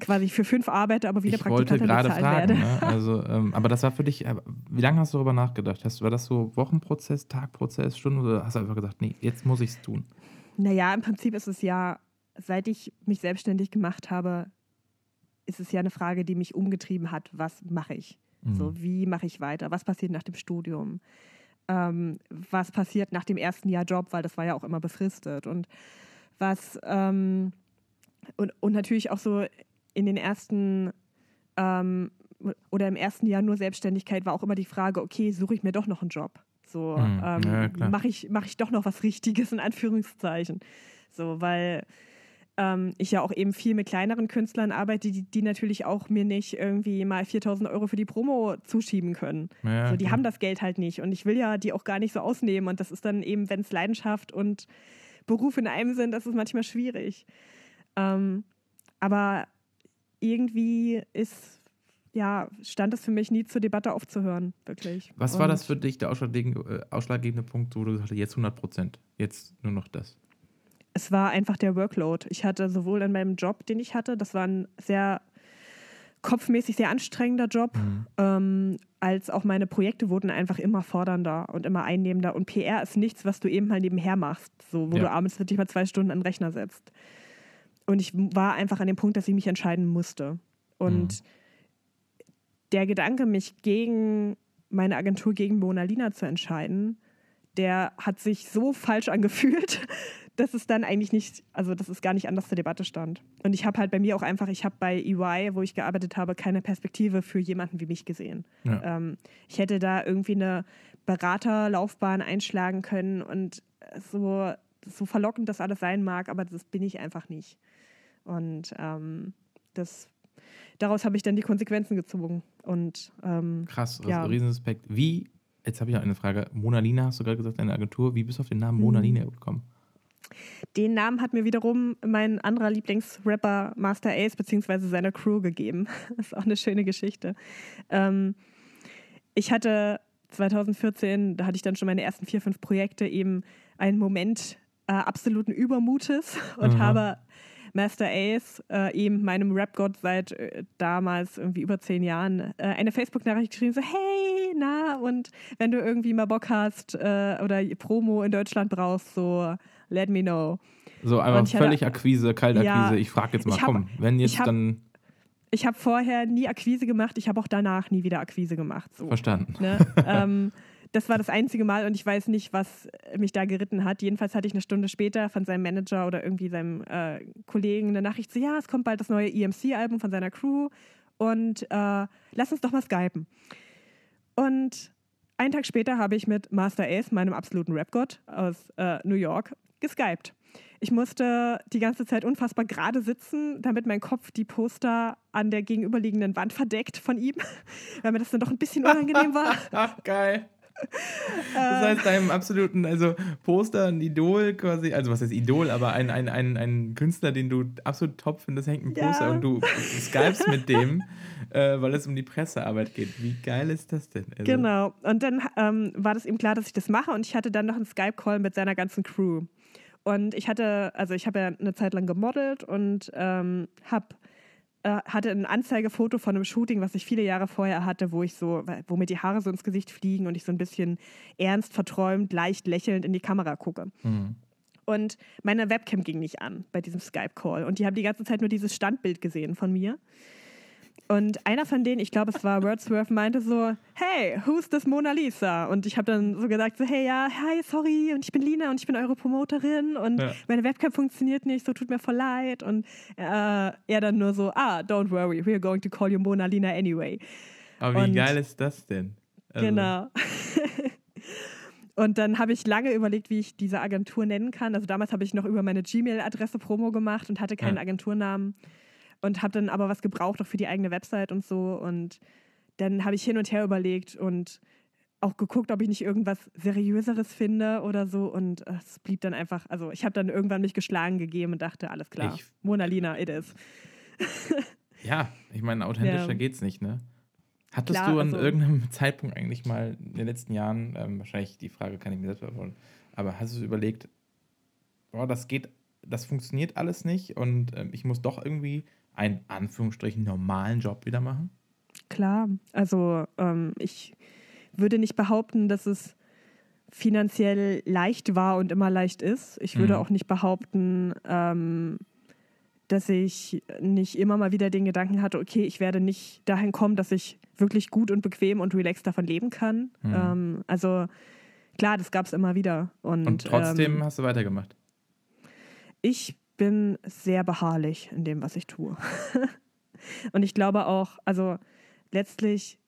quasi für fünf arbeite, aber wieder ich wollte Praktikantin gerade bezahlt fragen, werde. ne? [LAUGHS] also, ähm, aber das war für dich, äh, wie lange hast du darüber nachgedacht? Hast, war das so Wochenprozess, Tagprozess, Stunden oder hast du einfach gesagt, nee, jetzt muss ich es tun? Naja, im Prinzip ist es ja, seit ich mich selbstständig gemacht habe, ist es ja eine Frage, die mich umgetrieben hat, was mache ich? Mhm. So, wie mache ich weiter? Was passiert nach dem Studium? Ähm, was passiert nach dem ersten Jahr Job, weil das war ja auch immer befristet. Und was ähm, und, und natürlich auch so in den ersten ähm, oder im ersten Jahr nur Selbstständigkeit war auch immer die Frage, okay, suche ich mir doch noch einen Job? So, Mhm. ähm, Ja, mache ich, mach ich doch noch was Richtiges in Anführungszeichen. So, weil ähm, ich ja auch eben viel mit kleineren Künstlern arbeite, die, die natürlich auch mir nicht irgendwie mal 4000 Euro für die Promo zuschieben können. Ja, so, die klar. haben das Geld halt nicht und ich will ja die auch gar nicht so ausnehmen und das ist dann eben, wenn es Leidenschaft und Beruf in einem sind, das ist manchmal schwierig. Ähm, aber irgendwie ist, ja, stand es für mich nie zur Debatte aufzuhören, wirklich. Was war Und- das für dich, der ausschlaggebende, äh, ausschlaggebende Punkt, wo du gesagt hast, jetzt 100 Prozent, jetzt nur noch das? Es war einfach der Workload. Ich hatte sowohl in meinem Job, den ich hatte, das war ein sehr kopfmäßig sehr anstrengender Job, Mhm. ähm, als auch meine Projekte wurden einfach immer fordernder und immer einnehmender. Und PR ist nichts, was du eben mal nebenher machst, so wo Ja. du abends wirklich mal zwei Stunden an den Rechner setzt. Und ich war einfach an dem Punkt, dass ich mich entscheiden musste. Und der Gedanke, mich gegen meine Agentur, gegen Mona Lina zu entscheiden, der hat sich so falsch angefühlt, [LAUGHS] dass es dann eigentlich nicht, also dass es gar nicht anders zur Debatte stand. Und ich habe halt bei mir auch einfach, ich habe bei EY, wo ich gearbeitet habe, keine Perspektive für jemanden wie mich gesehen. Ja. Ähm, ich hätte da irgendwie eine Beraterlaufbahn einschlagen können und so, so verlockend das alles sein mag, aber das bin ich einfach nicht. Und ähm, das, daraus habe ich dann die Konsequenzen gezogen. Und, ähm, Krass, also ja. Riesenrespekt. Wie, jetzt habe ich noch eine Frage. Mona Lina, hast du gerade gesagt, deine Agentur. Wie bist du auf den Namen Mona Mhm. Lina gekommen? Den Namen hat mir wiederum mein anderer Lieblingsrapper Master Ace beziehungsweise seine Crew gegeben. [LAUGHS] Das ist auch eine schöne Geschichte. Ähm, ich hatte 2014, da hatte ich dann schon meine ersten vier, fünf Projekte, eben einen Moment äh, absoluten Übermutes [LAUGHS] und Aha. habe Master Ace, äh, eben meinem Rap-Gott seit äh, damals irgendwie über zehn Jahren, äh, eine Facebook-Nachricht geschrieben, so hey, na, und wenn du irgendwie mal Bock hast äh, oder Promo in Deutschland brauchst, so let me know. So einfach Und ich hatte- völlig Akquise, Kaltakquise. Ja, ich frage jetzt mal, hab- komm, wenn jetzt ich hab- dann Ich habe vorher nie Akquise gemacht, ich habe auch danach nie wieder Akquise gemacht. So, verstanden. ne? [LAUGHS] ähm, das war das einzige Mal und ich weiß nicht, was mich da geritten hat. Jedenfalls hatte ich eine Stunde später von seinem Manager oder irgendwie seinem äh, Kollegen eine Nachricht so, ja, es kommt bald das neue EMC-Album von seiner Crew und äh, lass uns doch mal skypen. Und einen Tag später habe ich mit Master Ace, meinem absoluten Rap-Gott aus äh, New York, geskypt. Ich musste die ganze Zeit unfassbar gerade sitzen, damit mein Kopf die Poster an der gegenüberliegenden Wand verdeckt von ihm, [LAUGHS] weil mir das dann doch ein bisschen unangenehm war. Ach, [LAUGHS] geil. Das Äh, heißt, deinem absoluten, also Poster, ein Idol quasi, also was heißt Idol, aber ein, ein, ein, ein Künstler, den du absolut top findest, hängt ein Ja. Poster und du skypst mit dem, äh, weil es um die Pressearbeit geht. Wie geil ist das denn? Also, Genau. Und dann ähm, war das ihm klar, dass ich das mache und ich hatte dann noch einen Skype-Call mit seiner ganzen Crew. Und ich hatte, also ich habe ja eine Zeit lang gemodelt und ähm, hab, äh, hatte ein Anzeigefoto von einem Shooting, was ich viele Jahre vorher hatte, wo ich so, wo mir die Haare so ins Gesicht fliegen und ich so ein bisschen ernst, verträumt, leicht lächelnd in die Kamera gucke. Mhm. Und meine Webcam ging nicht an bei diesem Skype-Call. Und die haben die ganze Zeit nur dieses Standbild gesehen von mir. Und einer von denen, ich glaube, es war Wordsworth, meinte so, hey, who's this Mona Lisa? Und ich habe dann so gesagt, so, hey, ja, hi, sorry, und ich bin Lina und ich bin eure Promoterin und Ja. meine Webcam funktioniert nicht, so tut mir voll leid. Und äh, er dann nur so, ah, don't worry, we're going to call you Mona Lina anyway. Aber wie Und- geil ist das denn? Also, Genau. [LAUGHS] Und dann habe ich lange überlegt, wie ich diese Agentur nennen kann. Also damals habe ich noch über meine Gmail-Adresse Promo gemacht und hatte keinen Ja. Agenturnamen und habe dann aber was gebraucht auch für die eigene Website und so. Und dann habe ich hin und her überlegt und auch geguckt, ob ich nicht irgendwas Seriöseres finde oder so. Und äh, es blieb dann einfach, also ich habe dann irgendwann mich geschlagen gegeben und dachte, alles klar, Ich- Mona Lina, it is. [LAUGHS] Ja, ich meine, authentischer Ja. geht's nicht, ne? Hattest Klar, du an also- irgendeinem [LAUGHS] Zeitpunkt eigentlich mal in den letzten Jahren, ähm, wahrscheinlich die Frage kann ich mir selbst beantworten, aber hast du überlegt, boah, das geht, das funktioniert alles nicht und ähm, ich muss doch irgendwie einen Anführungsstrichen normalen Job wieder machen? Klar, also ähm, ich würde nicht behaupten, dass es finanziell leicht war und immer leicht ist. Ich würde Mhm. auch nicht behaupten, ähm, dass ich nicht immer mal wieder den Gedanken hatte, okay, ich werde nicht dahin kommen, dass ich wirklich gut und bequem und relaxed davon leben kann. Mhm. Ähm, also klar, das gab es immer wieder. Und, Und, trotzdem ähm, hast du weitergemacht. ich bin sehr beharrlich in dem, was ich tue. [LAUGHS] und ich glaube auch, also letztlich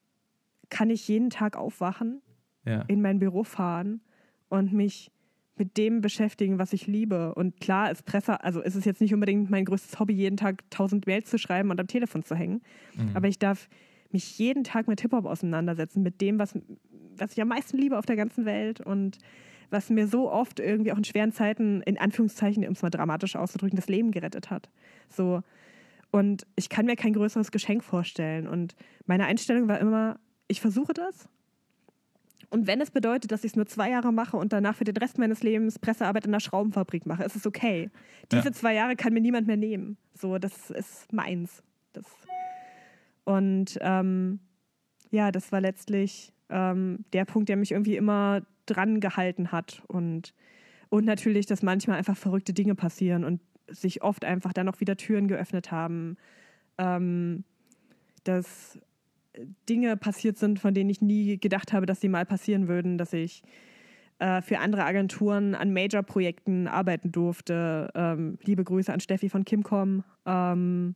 kann ich jeden Tag aufwachen, Ja. in mein Büro fahren und mich mit dem beschäftigen, was ich liebe. Und klar ist Presse, also ist es jetzt nicht unbedingt mein größtes Hobby, jeden Tag tausend Mails zu schreiben und am Telefon zu hängen. Mhm. Aber ich darf mich jeden Tag mit Hip-Hop auseinandersetzen, mit dem, was, was ich am meisten liebe auf der ganzen Welt und was mir so oft irgendwie auch in schweren Zeiten, in Anführungszeichen, um es mal dramatisch auszudrücken, das Leben gerettet hat. So. Und ich kann mir kein größeres Geschenk vorstellen. Und meine Einstellung war immer, ich versuche das. Und wenn es bedeutet, dass ich es nur zwei Jahre mache und danach für den Rest meines Lebens Pressearbeit in einer Schraubenfabrik mache, ist es okay. Diese Ja. zwei Jahre kann mir niemand mehr nehmen. So, das ist meins. Das und ähm, ja, das war letztlich ähm, der Punkt, der mich irgendwie immer dran gehalten hat. Und, und natürlich, dass manchmal einfach verrückte Dinge passieren und sich oft einfach dann auch wieder Türen geöffnet haben. Ähm, dass Dinge passiert sind, von denen ich nie gedacht habe, dass sie mal passieren würden, dass ich äh, für andere Agenturen an Major-Projekten arbeiten durfte. Ähm, liebe Grüße an Steffi von Kimcom, ähm,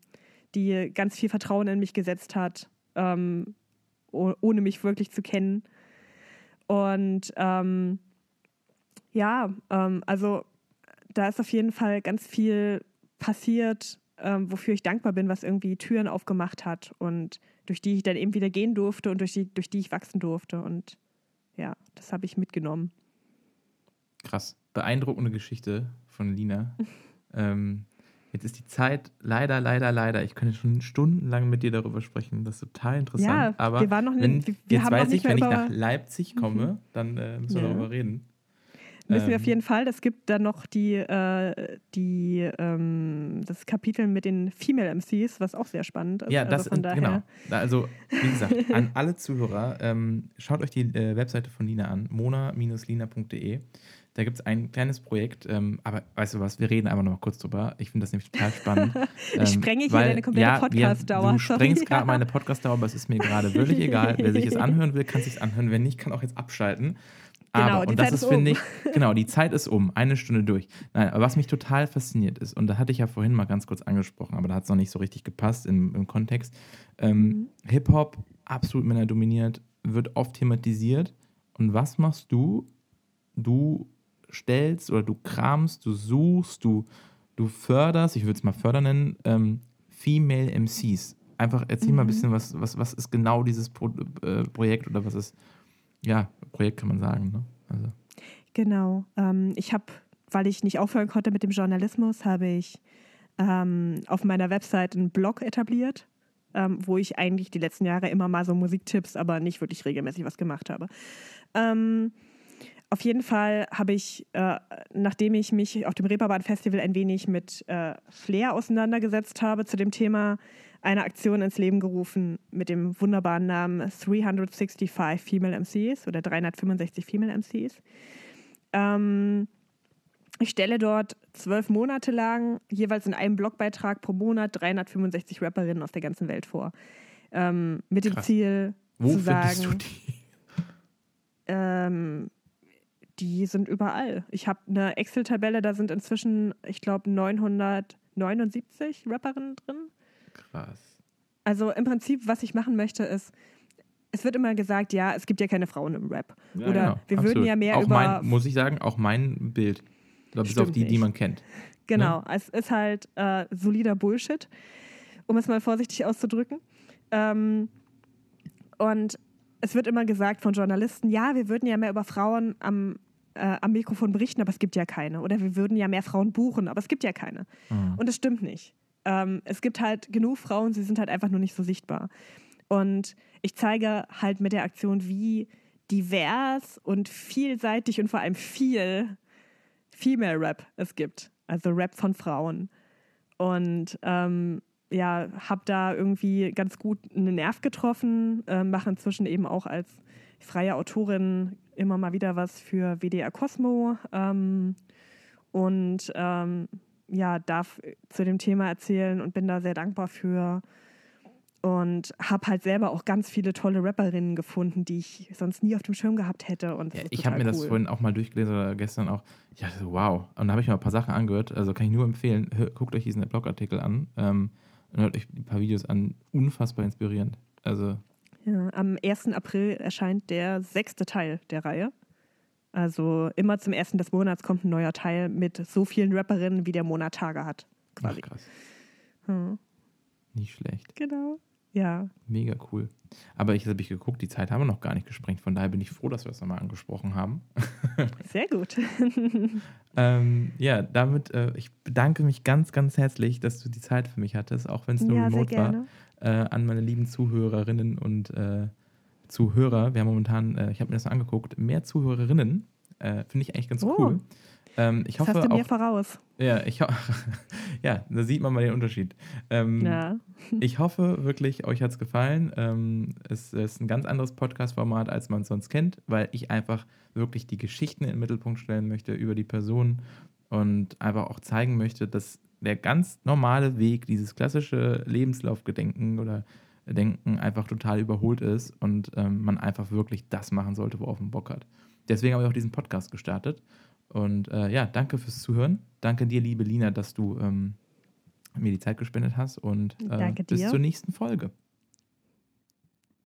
die ganz viel Vertrauen in mich gesetzt hat, ähm, oh, ohne mich wirklich zu kennen. Und ähm, ja, ähm, also da ist auf jeden Fall ganz viel passiert, ähm, wofür ich dankbar bin, was irgendwie Türen aufgemacht hat und durch die ich dann eben wieder gehen durfte und durch die, durch die ich wachsen durfte. Und ja, das habe ich mitgenommen. Krass. Beeindruckende Geschichte von Lina. [LAUGHS] ähm, jetzt ist die Zeit leider, leider, leider. Ich könnte schon stundenlang mit dir darüber sprechen. Das ist total interessant. Ja, aber wir waren noch wenn, wir, jetzt weiß ich, wenn ich nach Leipzig komme, mhm. dann äh, müssen wir ja. darüber reden. Müssen ähm, wir auf ähm. jeden Fall. Es gibt dann noch die, äh, die ähm, das Kapitel mit den Female MCs, was auch sehr spannend ist. Ja, das also genau. Also, wie gesagt, an alle Zuhörer, ähm, schaut euch die äh, Webseite von Lina an, mona-lina.de. Da gibt es ein kleines Projekt, ähm, aber weißt du was, wir reden einfach noch mal kurz drüber. Ich finde das nämlich total spannend. [LAUGHS] ich ähm, sprenge hier weil, deine komplette ja, Podcast-Dauer. Du sprengst gerade [LAUGHS] meine Podcast-Dauer, aber es ist mir gerade völlig egal. Wer sich es anhören will, kann sich anhören. Wer nicht, kann auch jetzt abschalten. Genau, aber, und das Zeit ist, finde um. ich, [LAUGHS] genau, die Zeit ist um, eine Stunde durch. Nein, aber was mich total fasziniert ist, und da hatte ich ja vorhin mal ganz kurz angesprochen, aber da hat es noch nicht so richtig gepasst im, im Kontext. Ähm, mhm. Hip-Hop, absolut männerdominiert, wird oft thematisiert. Und was machst du? Du stellst oder du kramst, du suchst, du, du förderst, ich würde es mal fördern nennen, ähm, Female MCs. Einfach erzähl mhm. mal ein mhm. bisschen, was, was, was ist genau dieses Pro äh, Projekt oder was ist ja, Projekt kann man sagen. Ne? Also. Genau. Ähm, ich habe, weil ich nicht aufhören konnte mit dem Journalismus, habe ich ähm, auf meiner Website einen Blog etabliert, ähm, wo ich eigentlich die letzten Jahre immer mal so Musiktipps, aber nicht wirklich regelmäßig was gemacht habe. Ähm, auf jeden Fall habe ich, äh, nachdem ich mich auf dem Reeperbahn Festival ein wenig mit äh, Flair auseinandergesetzt habe zu dem Thema, eine Aktion ins Leben gerufen mit dem wunderbaren Namen 365 Female MCs oder 365 Female MCs. Ähm, ich stelle dort zwölf Monate lang jeweils in einem Blogbeitrag pro Monat 365 Rapperinnen aus der ganzen Welt vor. Ähm, mit dem Krass. Ziel Wo zu sagen. Du die? Ähm, die sind überall. Ich habe eine Excel-Tabelle, da sind inzwischen, ich glaube, 979 Rapperinnen drin. Krass. Also im Prinzip, was ich machen möchte, ist, es wird immer gesagt, ja, es gibt ja keine Frauen im Rap. Ja, Oder genau, wir absolut. würden ja mehr auch über. Mein, muss ich sagen, auch mein Bild. Ich glaube, bis auf die, nicht. die man kennt. Genau, ne? es ist halt äh, solider Bullshit, um es mal vorsichtig auszudrücken. Ähm, und es wird immer gesagt von Journalisten, ja, wir würden ja mehr über Frauen am, äh, am Mikrofon berichten, aber es gibt ja keine. Oder wir würden ja mehr Frauen buchen, aber es gibt ja keine. Mhm. Und das stimmt nicht. Ähm, es gibt halt genug Frauen, sie sind halt einfach nur nicht so sichtbar. Und ich zeige halt mit der Aktion, wie divers und vielseitig und vor allem viel Female Rap es gibt. Also Rap von Frauen. Und ähm, ja, habe da irgendwie ganz gut einen Nerv getroffen, äh, mache inzwischen eben auch als freie Autorin immer mal wieder was für WDR Cosmo ähm, und ähm, ja, darf zu dem Thema erzählen und bin da sehr dankbar für. Und habe halt selber auch ganz viele tolle Rapperinnen gefunden, die ich sonst nie auf dem Schirm gehabt hätte. Und ja, ich habe mir cool. das vorhin auch mal durchgelesen oder gestern auch. Ich dachte so, wow. Und da habe ich mir ein paar Sachen angehört. Also kann ich nur empfehlen, guckt euch diesen Blogartikel an ähm, und hört euch ein paar Videos an. Unfassbar inspirierend. Also. Ja, am 1. April erscheint der sechste Teil der Reihe. Also immer zum ersten des Monats kommt ein neuer Teil mit so vielen Rapperinnen, wie der Monat Tage hat. Quasi. Ach, krass. Hm. Nicht schlecht. Genau. Ja. Mega cool. Aber ich habe ich geguckt, die Zeit haben wir noch gar nicht gesprengt. Von daher bin ich froh, dass wir das nochmal angesprochen haben. [LAUGHS] Sehr gut. [LAUGHS] ähm, ja, damit, äh, ich bedanke mich ganz, ganz herzlich, dass du die Zeit für mich hattest, auch wenn es nur ja, remote war. Äh, an meine lieben Zuhörerinnen und äh, Zuhörer. Wir haben momentan, äh, ich habe mir das mal angeguckt, mehr Zuhörerinnen. Äh, Finde ich eigentlich ganz oh. cool. Ähm, ich das hoffe hast du mir auch, voraus. Ja, ich [LAUGHS] ja, da sieht man mal den Unterschied. Ähm, ja. ich hoffe wirklich, euch hat es gefallen. Ähm, es ist ein ganz anderes Podcast-Format, als man es sonst kennt, weil ich einfach wirklich die Geschichten in den Mittelpunkt stellen möchte über die Person und einfach auch zeigen möchte, dass der ganz normale Weg, dieses klassische Lebenslaufgedenken oder Denken einfach total überholt ist und ähm, man einfach wirklich das machen sollte, worauf man Bock hat. Deswegen habe ich auch diesen Podcast gestartet. Und äh, ja, danke fürs Zuhören. Danke dir, liebe Lina, dass du ähm, mir die Zeit gespendet hast und äh, bis zur nächsten Folge.